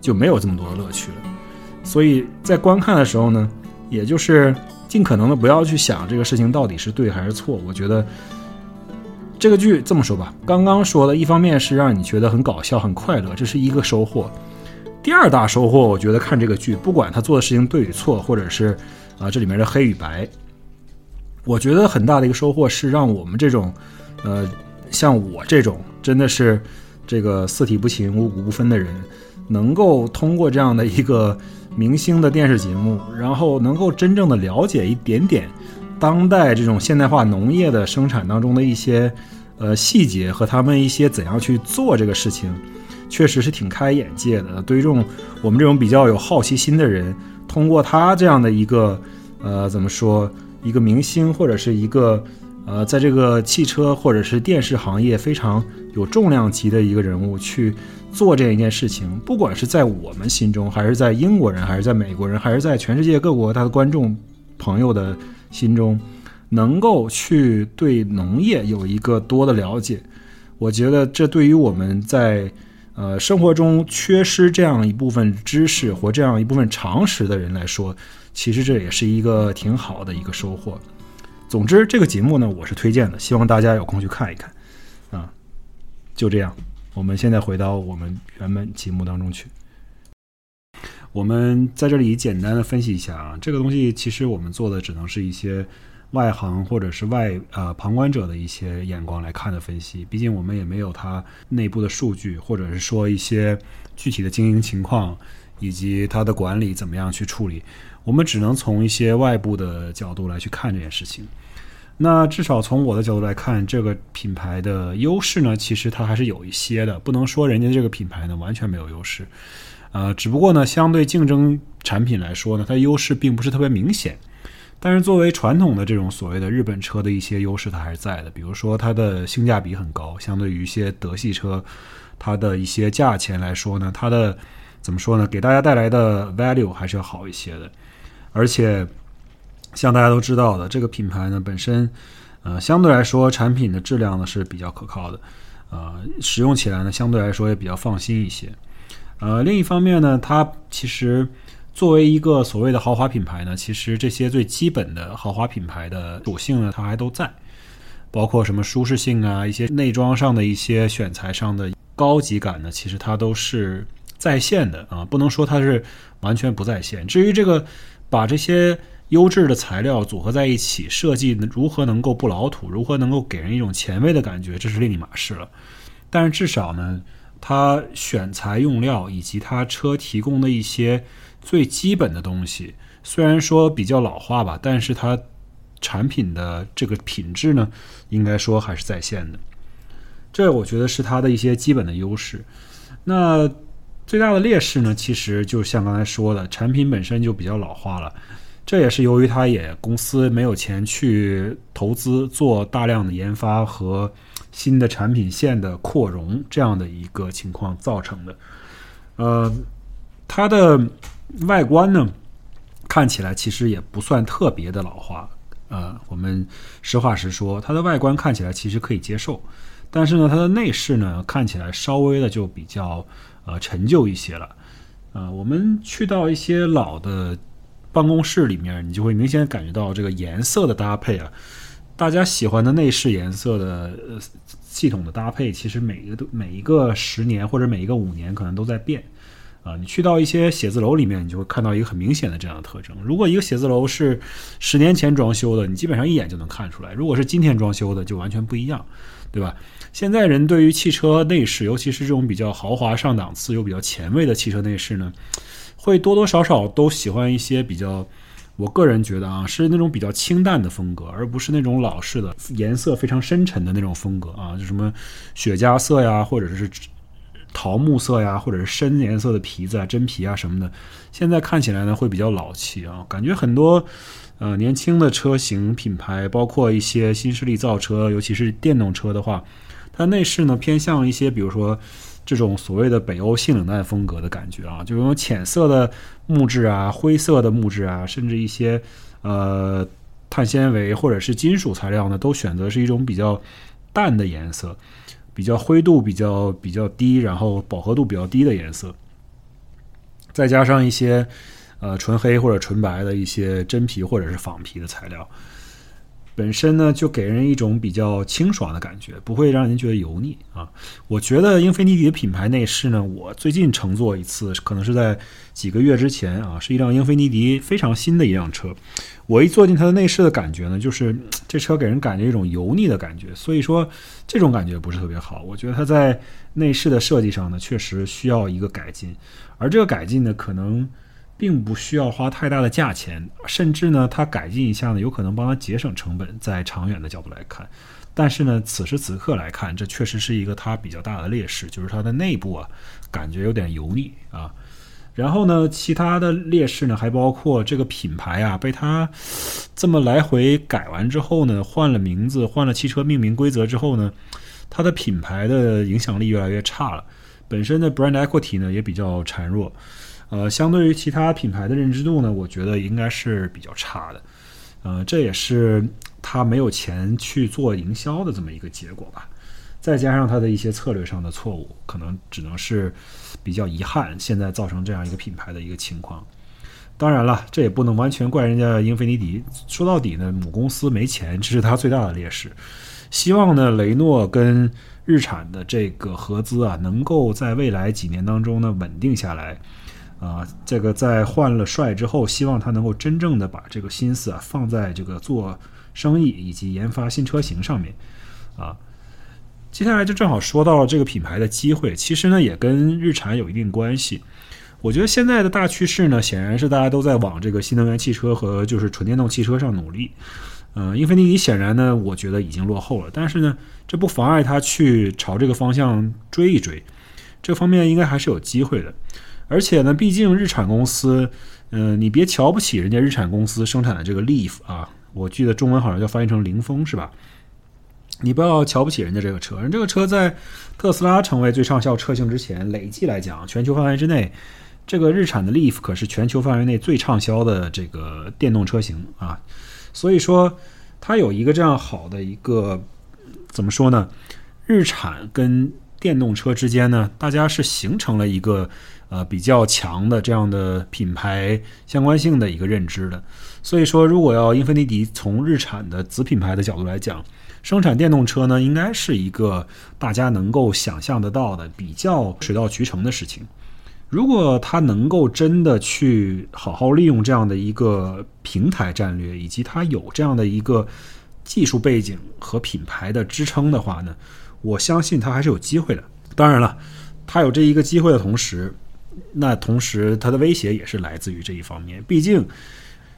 Speaker 1: 就没有这么多的乐趣了。所以在观看的时候呢，也就是尽可能的不要去想这个事情到底是对还是错。我觉得这个剧这么说吧，刚刚说的一方面是让你觉得很搞笑、很快乐，这是一个收获。第二大收获，我觉得看这个剧，不管他做的事情对与错，或者是啊这里面的黑与白，我觉得很大的一个收获是让我们这种，呃，像我这种真的是这个四体不勤、五谷不分的人，能够通过这样的一个明星的电视节目，然后能够真正的了解一点点当代这种现代化农业的生产当中的一些呃细节和他们一些怎样去做这个事情。确实是挺开眼界的。对于这种我们这种比较有好奇心的人，通过他这样的一个呃，怎么说，一个明星或者是一个呃，在这个汽车或者是电视行业非常有重量级的一个人物去做这样一件事情，不管是在我们心中，还是在英国人，还是在美国人，还是在全世界各国他的观众朋友的心中，能够去对农业有一个多的了解，我觉得这对于我们在呃，生活中缺失这样一部分知识或这样一部分常识的人来说，其实这也是一个挺好的一个收获。总之，这个节目呢，我是推荐的，希望大家有空去看一看。啊，就这样，我们现在回到我们原本节目当中去。我们在这里简单的分析一下啊，这个东西其实我们做的只能是一些。外行或者是外呃旁观者的一些眼光来看的分析，毕竟我们也没有它内部的数据，或者是说一些具体的经营情况以及它的管理怎么样去处理，我们只能从一些外部的角度来去看这件事情。那至少从我的角度来看，这个品牌的优势呢，其实它还是有一些的，不能说人家这个品牌呢完全没有优势，呃，只不过呢，相对竞争产品来说呢，它优势并不是特别明显。但是作为传统的这种所谓的日本车的一些优势，它还是在的。比如说它的性价比很高，相对于一些德系车，它的一些价钱来说呢，它的怎么说呢？给大家带来的 value 还是要好一些的。而且像大家都知道的，这个品牌呢本身，呃，相对来说产品的质量呢是比较可靠的，呃，使用起来呢相对来说也比较放心一些。呃，另一方面呢，它其实。作为一个所谓的豪华品牌呢，其实这些最基本的豪华品牌的属性呢，它还都在，包括什么舒适性啊，一些内装上的一些选材上的高级感呢，其实它都是在线的啊，不能说它是完全不在线。至于这个把这些优质的材料组合在一起设计如何能够不老土，如何能够给人一种前卫的感觉，这是另一码事了。但是至少呢，它选材用料以及它车提供的一些。最基本的东西，虽然说比较老化吧，但是它产品的这个品质呢，应该说还是在线的。这我觉得是它的一些基本的优势。那最大的劣势呢，其实就像刚才说的，产品本身就比较老化了。这也是由于它也公司没有钱去投资做大量的研发和新的产品线的扩容这样的一个情况造成的。呃，它的外观呢，看起来其实也不算特别的老化。呃，我们实话实说，它的外观看起来其实可以接受，但是呢，它的内饰呢，看起来稍微的就比较呃陈旧一些了。呃，我们去到一些老的办公室里面，你就会明显感觉到这个颜色的搭配啊，大家喜欢的内饰颜色的呃系统的搭配，其实每一个都每一个十年或者每一个五年可能都在变。啊，你去到一些写字楼里面，你就会看到一个很明显的这样的特征。如果一个写字楼是十年前装修的，你基本上一眼就能看出来；如果是今天装修的，就完全不一样，对吧？现在人对于汽车内饰，尤其是这种比较豪华、上档次又比较前卫的汽车内饰呢，会多多少少都喜欢一些比较，我个人觉得啊，是那种比较清淡的风格，而不是那种老式的颜色非常深沉的那种风格啊，就什么雪茄色呀，或者是。桃木色呀，或者是深颜色的皮子啊、真皮啊什么的，现在看起来呢会比较老气啊。感觉很多呃年轻的车型品牌，包括一些新势力造车，尤其是电动车的话，它内饰呢偏向一些，比如说这种所谓的北欧性冷淡风格的感觉啊，就用浅色的木质啊、灰色的木质啊，甚至一些呃碳纤维或者是金属材料呢，都选择是一种比较淡的颜色。比较灰度比较比较低，然后饱和度比较低的颜色，再加上一些呃纯黑或者纯白的一些真皮或者是仿皮的材料。本身呢，就给人一种比较清爽的感觉，不会让人觉得油腻啊。我觉得英菲尼迪的品牌内饰呢，我最近乘坐一次，可能是在几个月之前啊，是一辆英菲尼迪非常新的一辆车。我一坐进它的内饰的感觉呢，就是这车给人感觉一种油腻的感觉，所以说这种感觉不是特别好。我觉得它在内饰的设计上呢，确实需要一个改进，而这个改进呢，可能。并不需要花太大的价钱，甚至呢，它改进一下呢，有可能帮它节省成本。在长远的角度来看，但是呢，此时此刻来看，这确实是一个它比较大的劣势，就是它的内部啊，感觉有点油腻啊。然后呢，其他的劣势呢，还包括这个品牌啊，被它这么来回改完之后呢，换了名字，换了汽车命名规则之后呢，它的品牌的影响力越来越差了，本身的 brand equity 呢也比较孱弱。呃，相对于其他品牌的认知度呢，我觉得应该是比较差的。呃，这也是他没有钱去做营销的这么一个结果吧。再加上他的一些策略上的错误，可能只能是比较遗憾，现在造成这样一个品牌的一个情况。当然了，这也不能完全怪人家英菲尼迪。说到底呢，母公司没钱，这是他最大的劣势。希望呢，雷诺跟日产的这个合资啊，能够在未来几年当中呢稳定下来。啊，这个在换了帅之后，希望他能够真正的把这个心思啊放在这个做生意以及研发新车型上面。啊，接下来就正好说到了这个品牌的机会，其实呢也跟日产有一定关系。我觉得现在的大趋势呢，显然是大家都在往这个新能源汽车和就是纯电动汽车上努力。嗯，英菲尼迪显然呢，我觉得已经落后了，但是呢，这不妨碍他去朝这个方向追一追，这方面应该还是有机会的。而且呢，毕竟日产公司，嗯，你别瞧不起人家日产公司生产的这个 Leaf 啊，我记得中文好像叫翻译成凌风是吧？你不要瞧不起人家这个车，人这个车在特斯拉成为最畅销车型之前，累计来讲，全球范围之内，这个日产的 Leaf 可是全球范围内最畅销的这个电动车型啊。所以说，它有一个这样好的一个怎么说呢？日产跟电动车之间呢，大家是形成了一个。呃，比较强的这样的品牌相关性的一个认知的，所以说，如果要英菲尼迪从日产的子品牌的角度来讲，生产电动车呢，应该是一个大家能够想象得到的比较水到渠成的事情。如果它能够真的去好好利用这样的一个平台战略，以及它有这样的一个技术背景和品牌的支撑的话呢，我相信它还是有机会的。当然了，它有这一个机会的同时，那同时，它的威胁也是来自于这一方面。毕竟，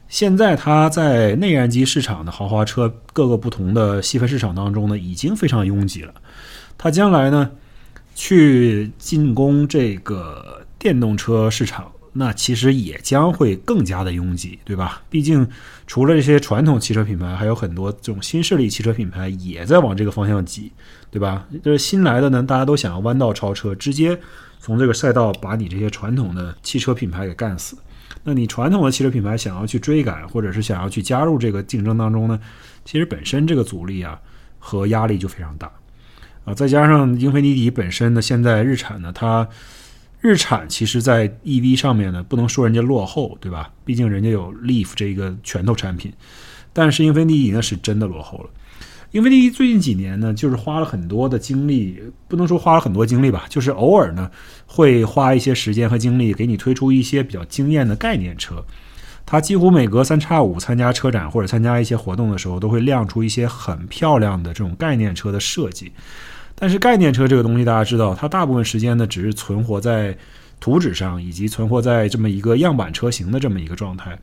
Speaker 1: 现在它在内燃机市场的豪华车各个不同的细分市场当中呢，已经非常拥挤了。它将来呢，去进攻这个电动车市场，那其实也将会更加的拥挤，对吧？毕竟除了这些传统汽车品牌，还有很多这种新势力汽车品牌也在往这个方向挤，对吧？就是新来的呢，大家都想要弯道超车，直接从这个赛道把你这些传统的汽车品牌给干死。那你传统的汽车品牌想要去追赶，或者是想要去加入这个竞争当中呢，其实本身这个阻力啊和压力就非常大啊，再加上英菲尼迪本身呢，现在日产呢，它日产其实在 EV 上面呢，不能说人家落后，对吧？毕竟人家有 Leaf 这个拳头产品，但是英菲尼迪呢是真的落后了。英菲尼迪最近几年呢，就是花了很多的精力，不能说花了很多精力吧，就是偶尔呢会花一些时间和精力给你推出一些比较惊艳的概念车。它几乎每隔三差五参加车展或者参加一些活动的时候，都会亮出一些很漂亮的这种概念车的设计。但是概念车这个东西，大家知道，它大部分时间呢只是存活在图纸上，以及存活在这么一个样板车型的这么一个状态。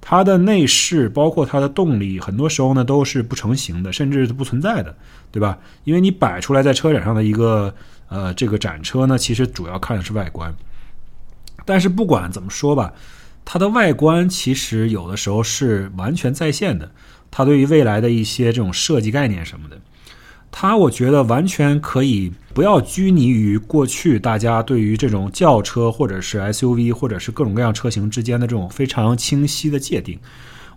Speaker 1: 它的内饰包括它的动力，很多时候呢都是不成形的，甚至是不存在的，对吧？因为你摆出来在车展上的一个呃这个展车呢，其实主要看的是外观。但是不管怎么说吧，它的外观其实有的时候是完全在线的。它对于未来的一些这种设计概念什么的。它我觉得完全可以不要拘泥于过去大家对于这种轿车或者是 SUV 或者是各种各样车型之间的这种非常清晰的界定。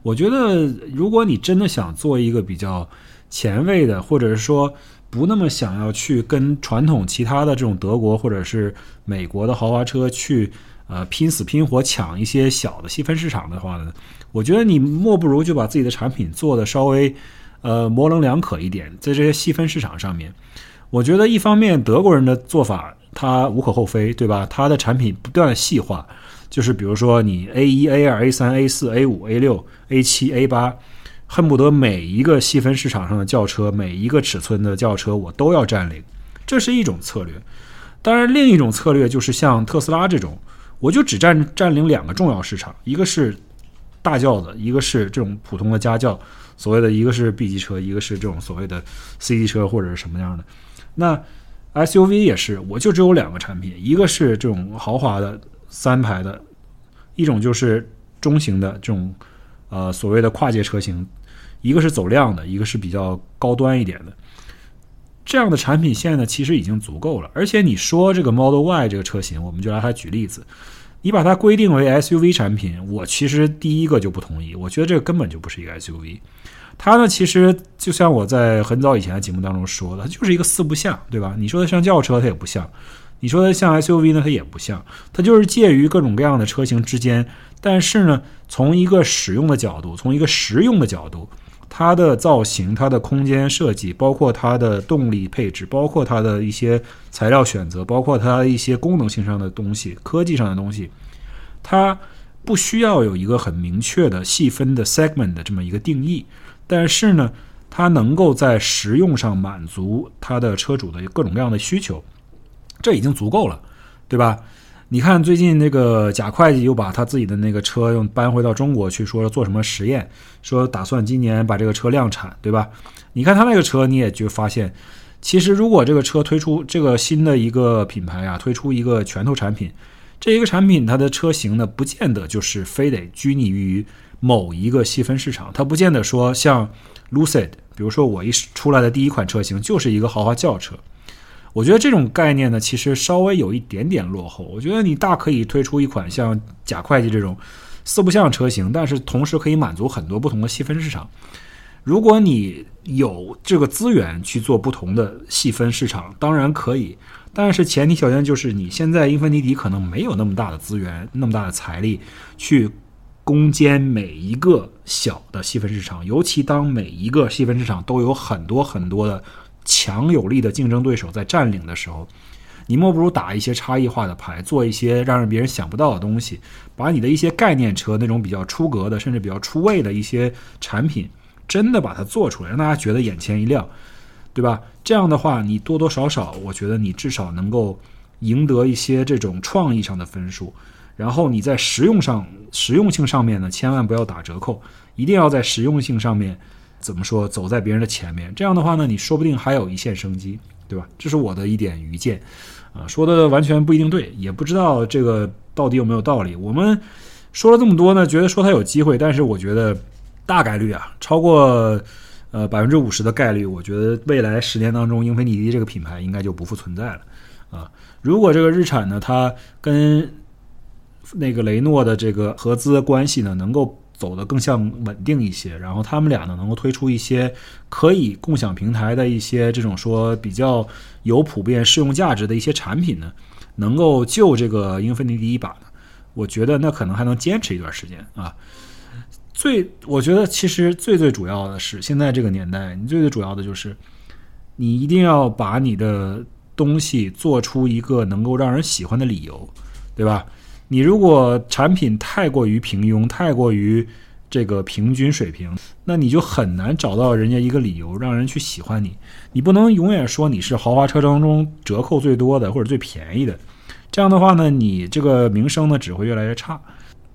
Speaker 1: 我觉得如果你真的想做一个比较前卫的，或者是说不那么想要去跟传统其他的这种德国或者是美国的豪华车去呃拼死拼活抢一些小的细分市场的话呢，我觉得你莫不如就把自己的产品做的稍微。呃，模棱两可一点，在这些细分市场上面，我觉得一方面德国人的做法它无可厚非，对吧？它的产品不断细化，就是比如说你 A 一、A 二、A 三、A 四、A 五、A 六、A 七、A 八，恨不得每一个细分市场上的轿车，每一个尺寸的轿车我都要占领，这是一种策略。当然，另一种策略就是像特斯拉这种，我就只占占领两个重要市场，一个是大轿子，一个是这种普通的家轿。所谓的一个是 B 级车，一个是这种所谓的 C 级车或者是什么样的。那 SUV 也是，我就只有两个产品，一个是这种豪华的三排的，一种就是中型的这种呃所谓的跨界车型，一个是走量的，一个是比较高端一点的。这样的产品线呢，其实已经足够了。而且你说这个 Model Y 这个车型，我们就拿它举例子。你把它规定为 SUV 产品，我其实第一个就不同意。我觉得这个根本就不是一个 SUV，它呢其实就像我在很早以前的节目当中说的，它就是一个四不像，对吧？你说的像轿车，它也不像；你说的像 SUV 呢，它也不像。它就是介于各种各样的车型之间。但是呢，从一个使用的角度，从一个实用的角度。它的造型、它的空间设计，包括它的动力配置，包括它的一些材料选择，包括它一些功能性上的东西、科技上的东西，它不需要有一个很明确的细分的 segment 的这么一个定义，但是呢，它能够在实用上满足它的车主的各种各样的需求，这已经足够了，对吧？你看，最近那个贾会计又把他自己的那个车又搬回到中国去，说做什么实验，说打算今年把这个车量产，对吧？你看他那个车，你也就发现，其实如果这个车推出这个新的一个品牌啊，推出一个拳头产品，这一个产品它的车型呢，不见得就是非得拘泥于某一个细分市场，它不见得说像 Lucid，比如说我一出来的第一款车型就是一个豪华轿车。我觉得这种概念呢，其实稍微有一点点落后。我觉得你大可以推出一款像假会计这种四不像车型，但是同时可以满足很多不同的细分市场。如果你有这个资源去做不同的细分市场，当然可以，但是前提条件就是你现在英菲尼迪可能没有那么大的资源、那么大的财力去攻坚每一个小的细分市场，尤其当每一个细分市场都有很多很多的。强有力的竞争对手在占领的时候，你莫不如打一些差异化的牌，做一些让别人想不到的东西，把你的一些概念车那种比较出格的，甚至比较出位的一些产品，真的把它做出来，让大家觉得眼前一亮，对吧？这样的话，你多多少少，我觉得你至少能够赢得一些这种创意上的分数。然后你在实用上、实用性上面呢，千万不要打折扣，一定要在实用性上面怎么说，走在别人的前面。这样的话呢，你说不定还有一线生机，对吧？这是我的一点愚见，啊，说的完全不一定对，也不知道这个到底有没有道理。我们说了这么多呢，觉得说它有机会，但是我觉得大概率啊，超过呃百分之五十的概率，我觉得未来十年当中，英菲尼迪这个品牌应该就不复存在了啊。如果这个日产呢，它跟那个雷诺的这个合资关系呢，能够走得更像稳定一些，然后他们俩呢能够推出一些可以共享平台的一些这种说比较有普遍适用价值的一些产品呢，能够救这个英菲尼迪一把呢，我觉得那可能还能坚持一段时间啊。最我觉得其实最最主要的是现在这个年代，你最最主要的就是你一定要把你的东西做出一个能够让人喜欢的理由，对吧？你如果产品太过于平庸，太过于这个平均水平，那你就很难找到人家一个理由让人去喜欢你。你不能永远说你是豪华车当中折扣最多的或者最便宜的，这样的话呢，你这个名声呢只会越来越差。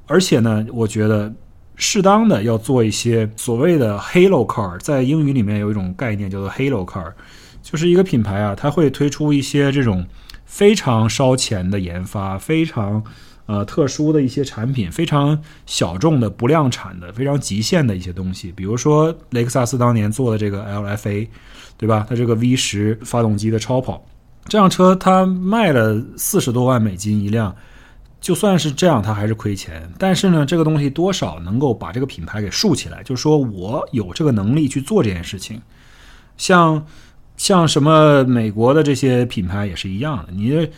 Speaker 1: 而且呢，我觉得适当的要做一些所谓的 Halo Car，在英语里面有一种概念叫做 Halo Car，就是一个品牌啊，它会推出一些这种非常烧钱的研发，非常。呃，特殊的一些产品，非常小众的、不量产的、非常极限的一些东西，比如说雷克萨斯当年做的这个 LFA，对吧？它这个 V 十发动机的超跑，这辆车它卖了四十多万美金一辆，就算是这样，它还是亏钱。但是呢，这个东西多少能够把这个品牌给竖起来，就是说我有这个能力去做这件事情。像像什么美国的这些品牌也是一样的，你。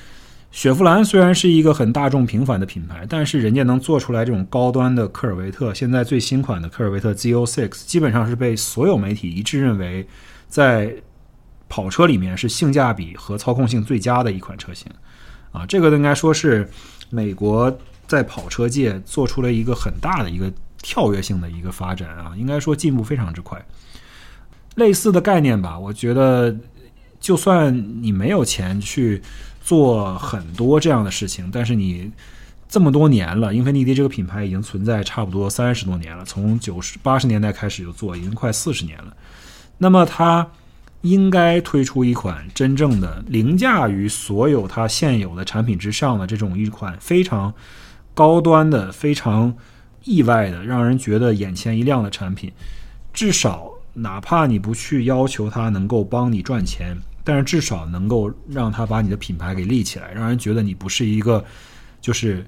Speaker 1: 雪佛兰虽然是一个很大众平凡的品牌，但是人家能做出来这种高端的科尔维特。现在最新款的科尔维特 Z06 基本上是被所有媒体一致认为，在跑车里面是性价比和操控性最佳的一款车型。啊，这个应该说是美国在跑车界做出了一个很大的一个跳跃性的一个发展啊，应该说进步非常之快。类似的概念吧，我觉得就算你没有钱去。做很多这样的事情，但是你这么多年了，英菲尼迪这个品牌已经存在差不多三十多年了，从九十八十年代开始就做，已经快四十年了。那么它应该推出一款真正的凌驾于所有它现有的产品之上的这种一款非常高端的、非常意外的、让人觉得眼前一亮的产品。至少，哪怕你不去要求它能够帮你赚钱。但是至少能够让他把你的品牌给立起来，让人觉得你不是一个就是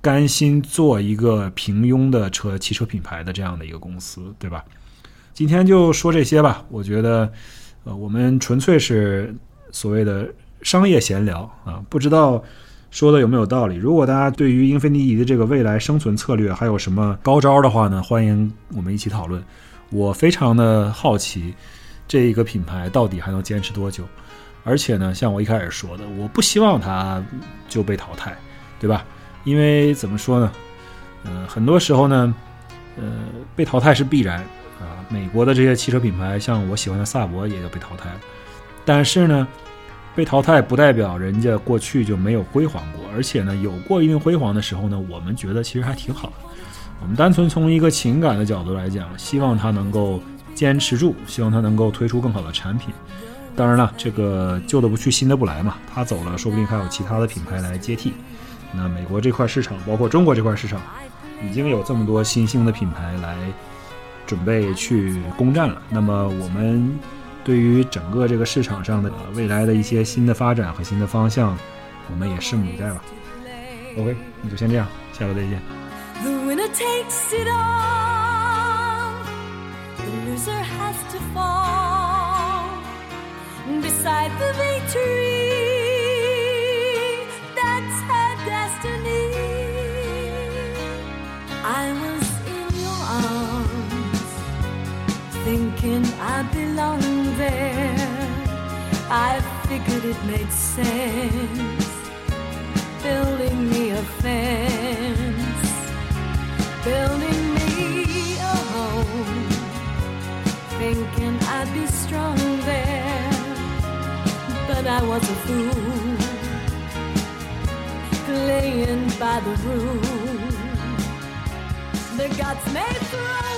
Speaker 1: 甘心做一个平庸的车汽车品牌的这样的一个公司，对吧？今天就说这些吧。我觉得，呃，我们纯粹是所谓的商业闲聊啊，不知道说的有没有道理。如果大家对于英菲尼迪的这个未来生存策略还有什么高招的话呢，欢迎我们一起讨论。我非常的好奇。这一个品牌到底还能坚持多久？而且呢，像我一开始说的，我不希望它就被淘汰，对吧？因为怎么说呢？呃，很多时候呢，呃，被淘汰是必然啊。美国的这些汽车品牌，像我喜欢的萨博，也就被淘汰了。但是呢，被淘汰不代表人家过去就没有辉煌过，而且呢，有过一定辉煌的时候呢，我们觉得其实还挺好的。我们单纯从一个情感的角度来讲，希望它能够。坚持住，希望它能够推出更好的产品。当然了，这个旧的不去，新的不来嘛。它走了，说不定还有其他的品牌来接替。那美国这块市场，包括中国这块市场，已经有这么多新兴的品牌来准备去攻占了。那么我们对于整个这个市场上的未来的一些新的发展和新的方向，我们也拭目以待吧。OK，那就先这样，下周再见。
Speaker 2: loser beside the victory. That's her destiny. I was in your arms, thinking I belonged there. I figured it made sense, building me a fence, building was a fool. playing by the rules. The gods may throw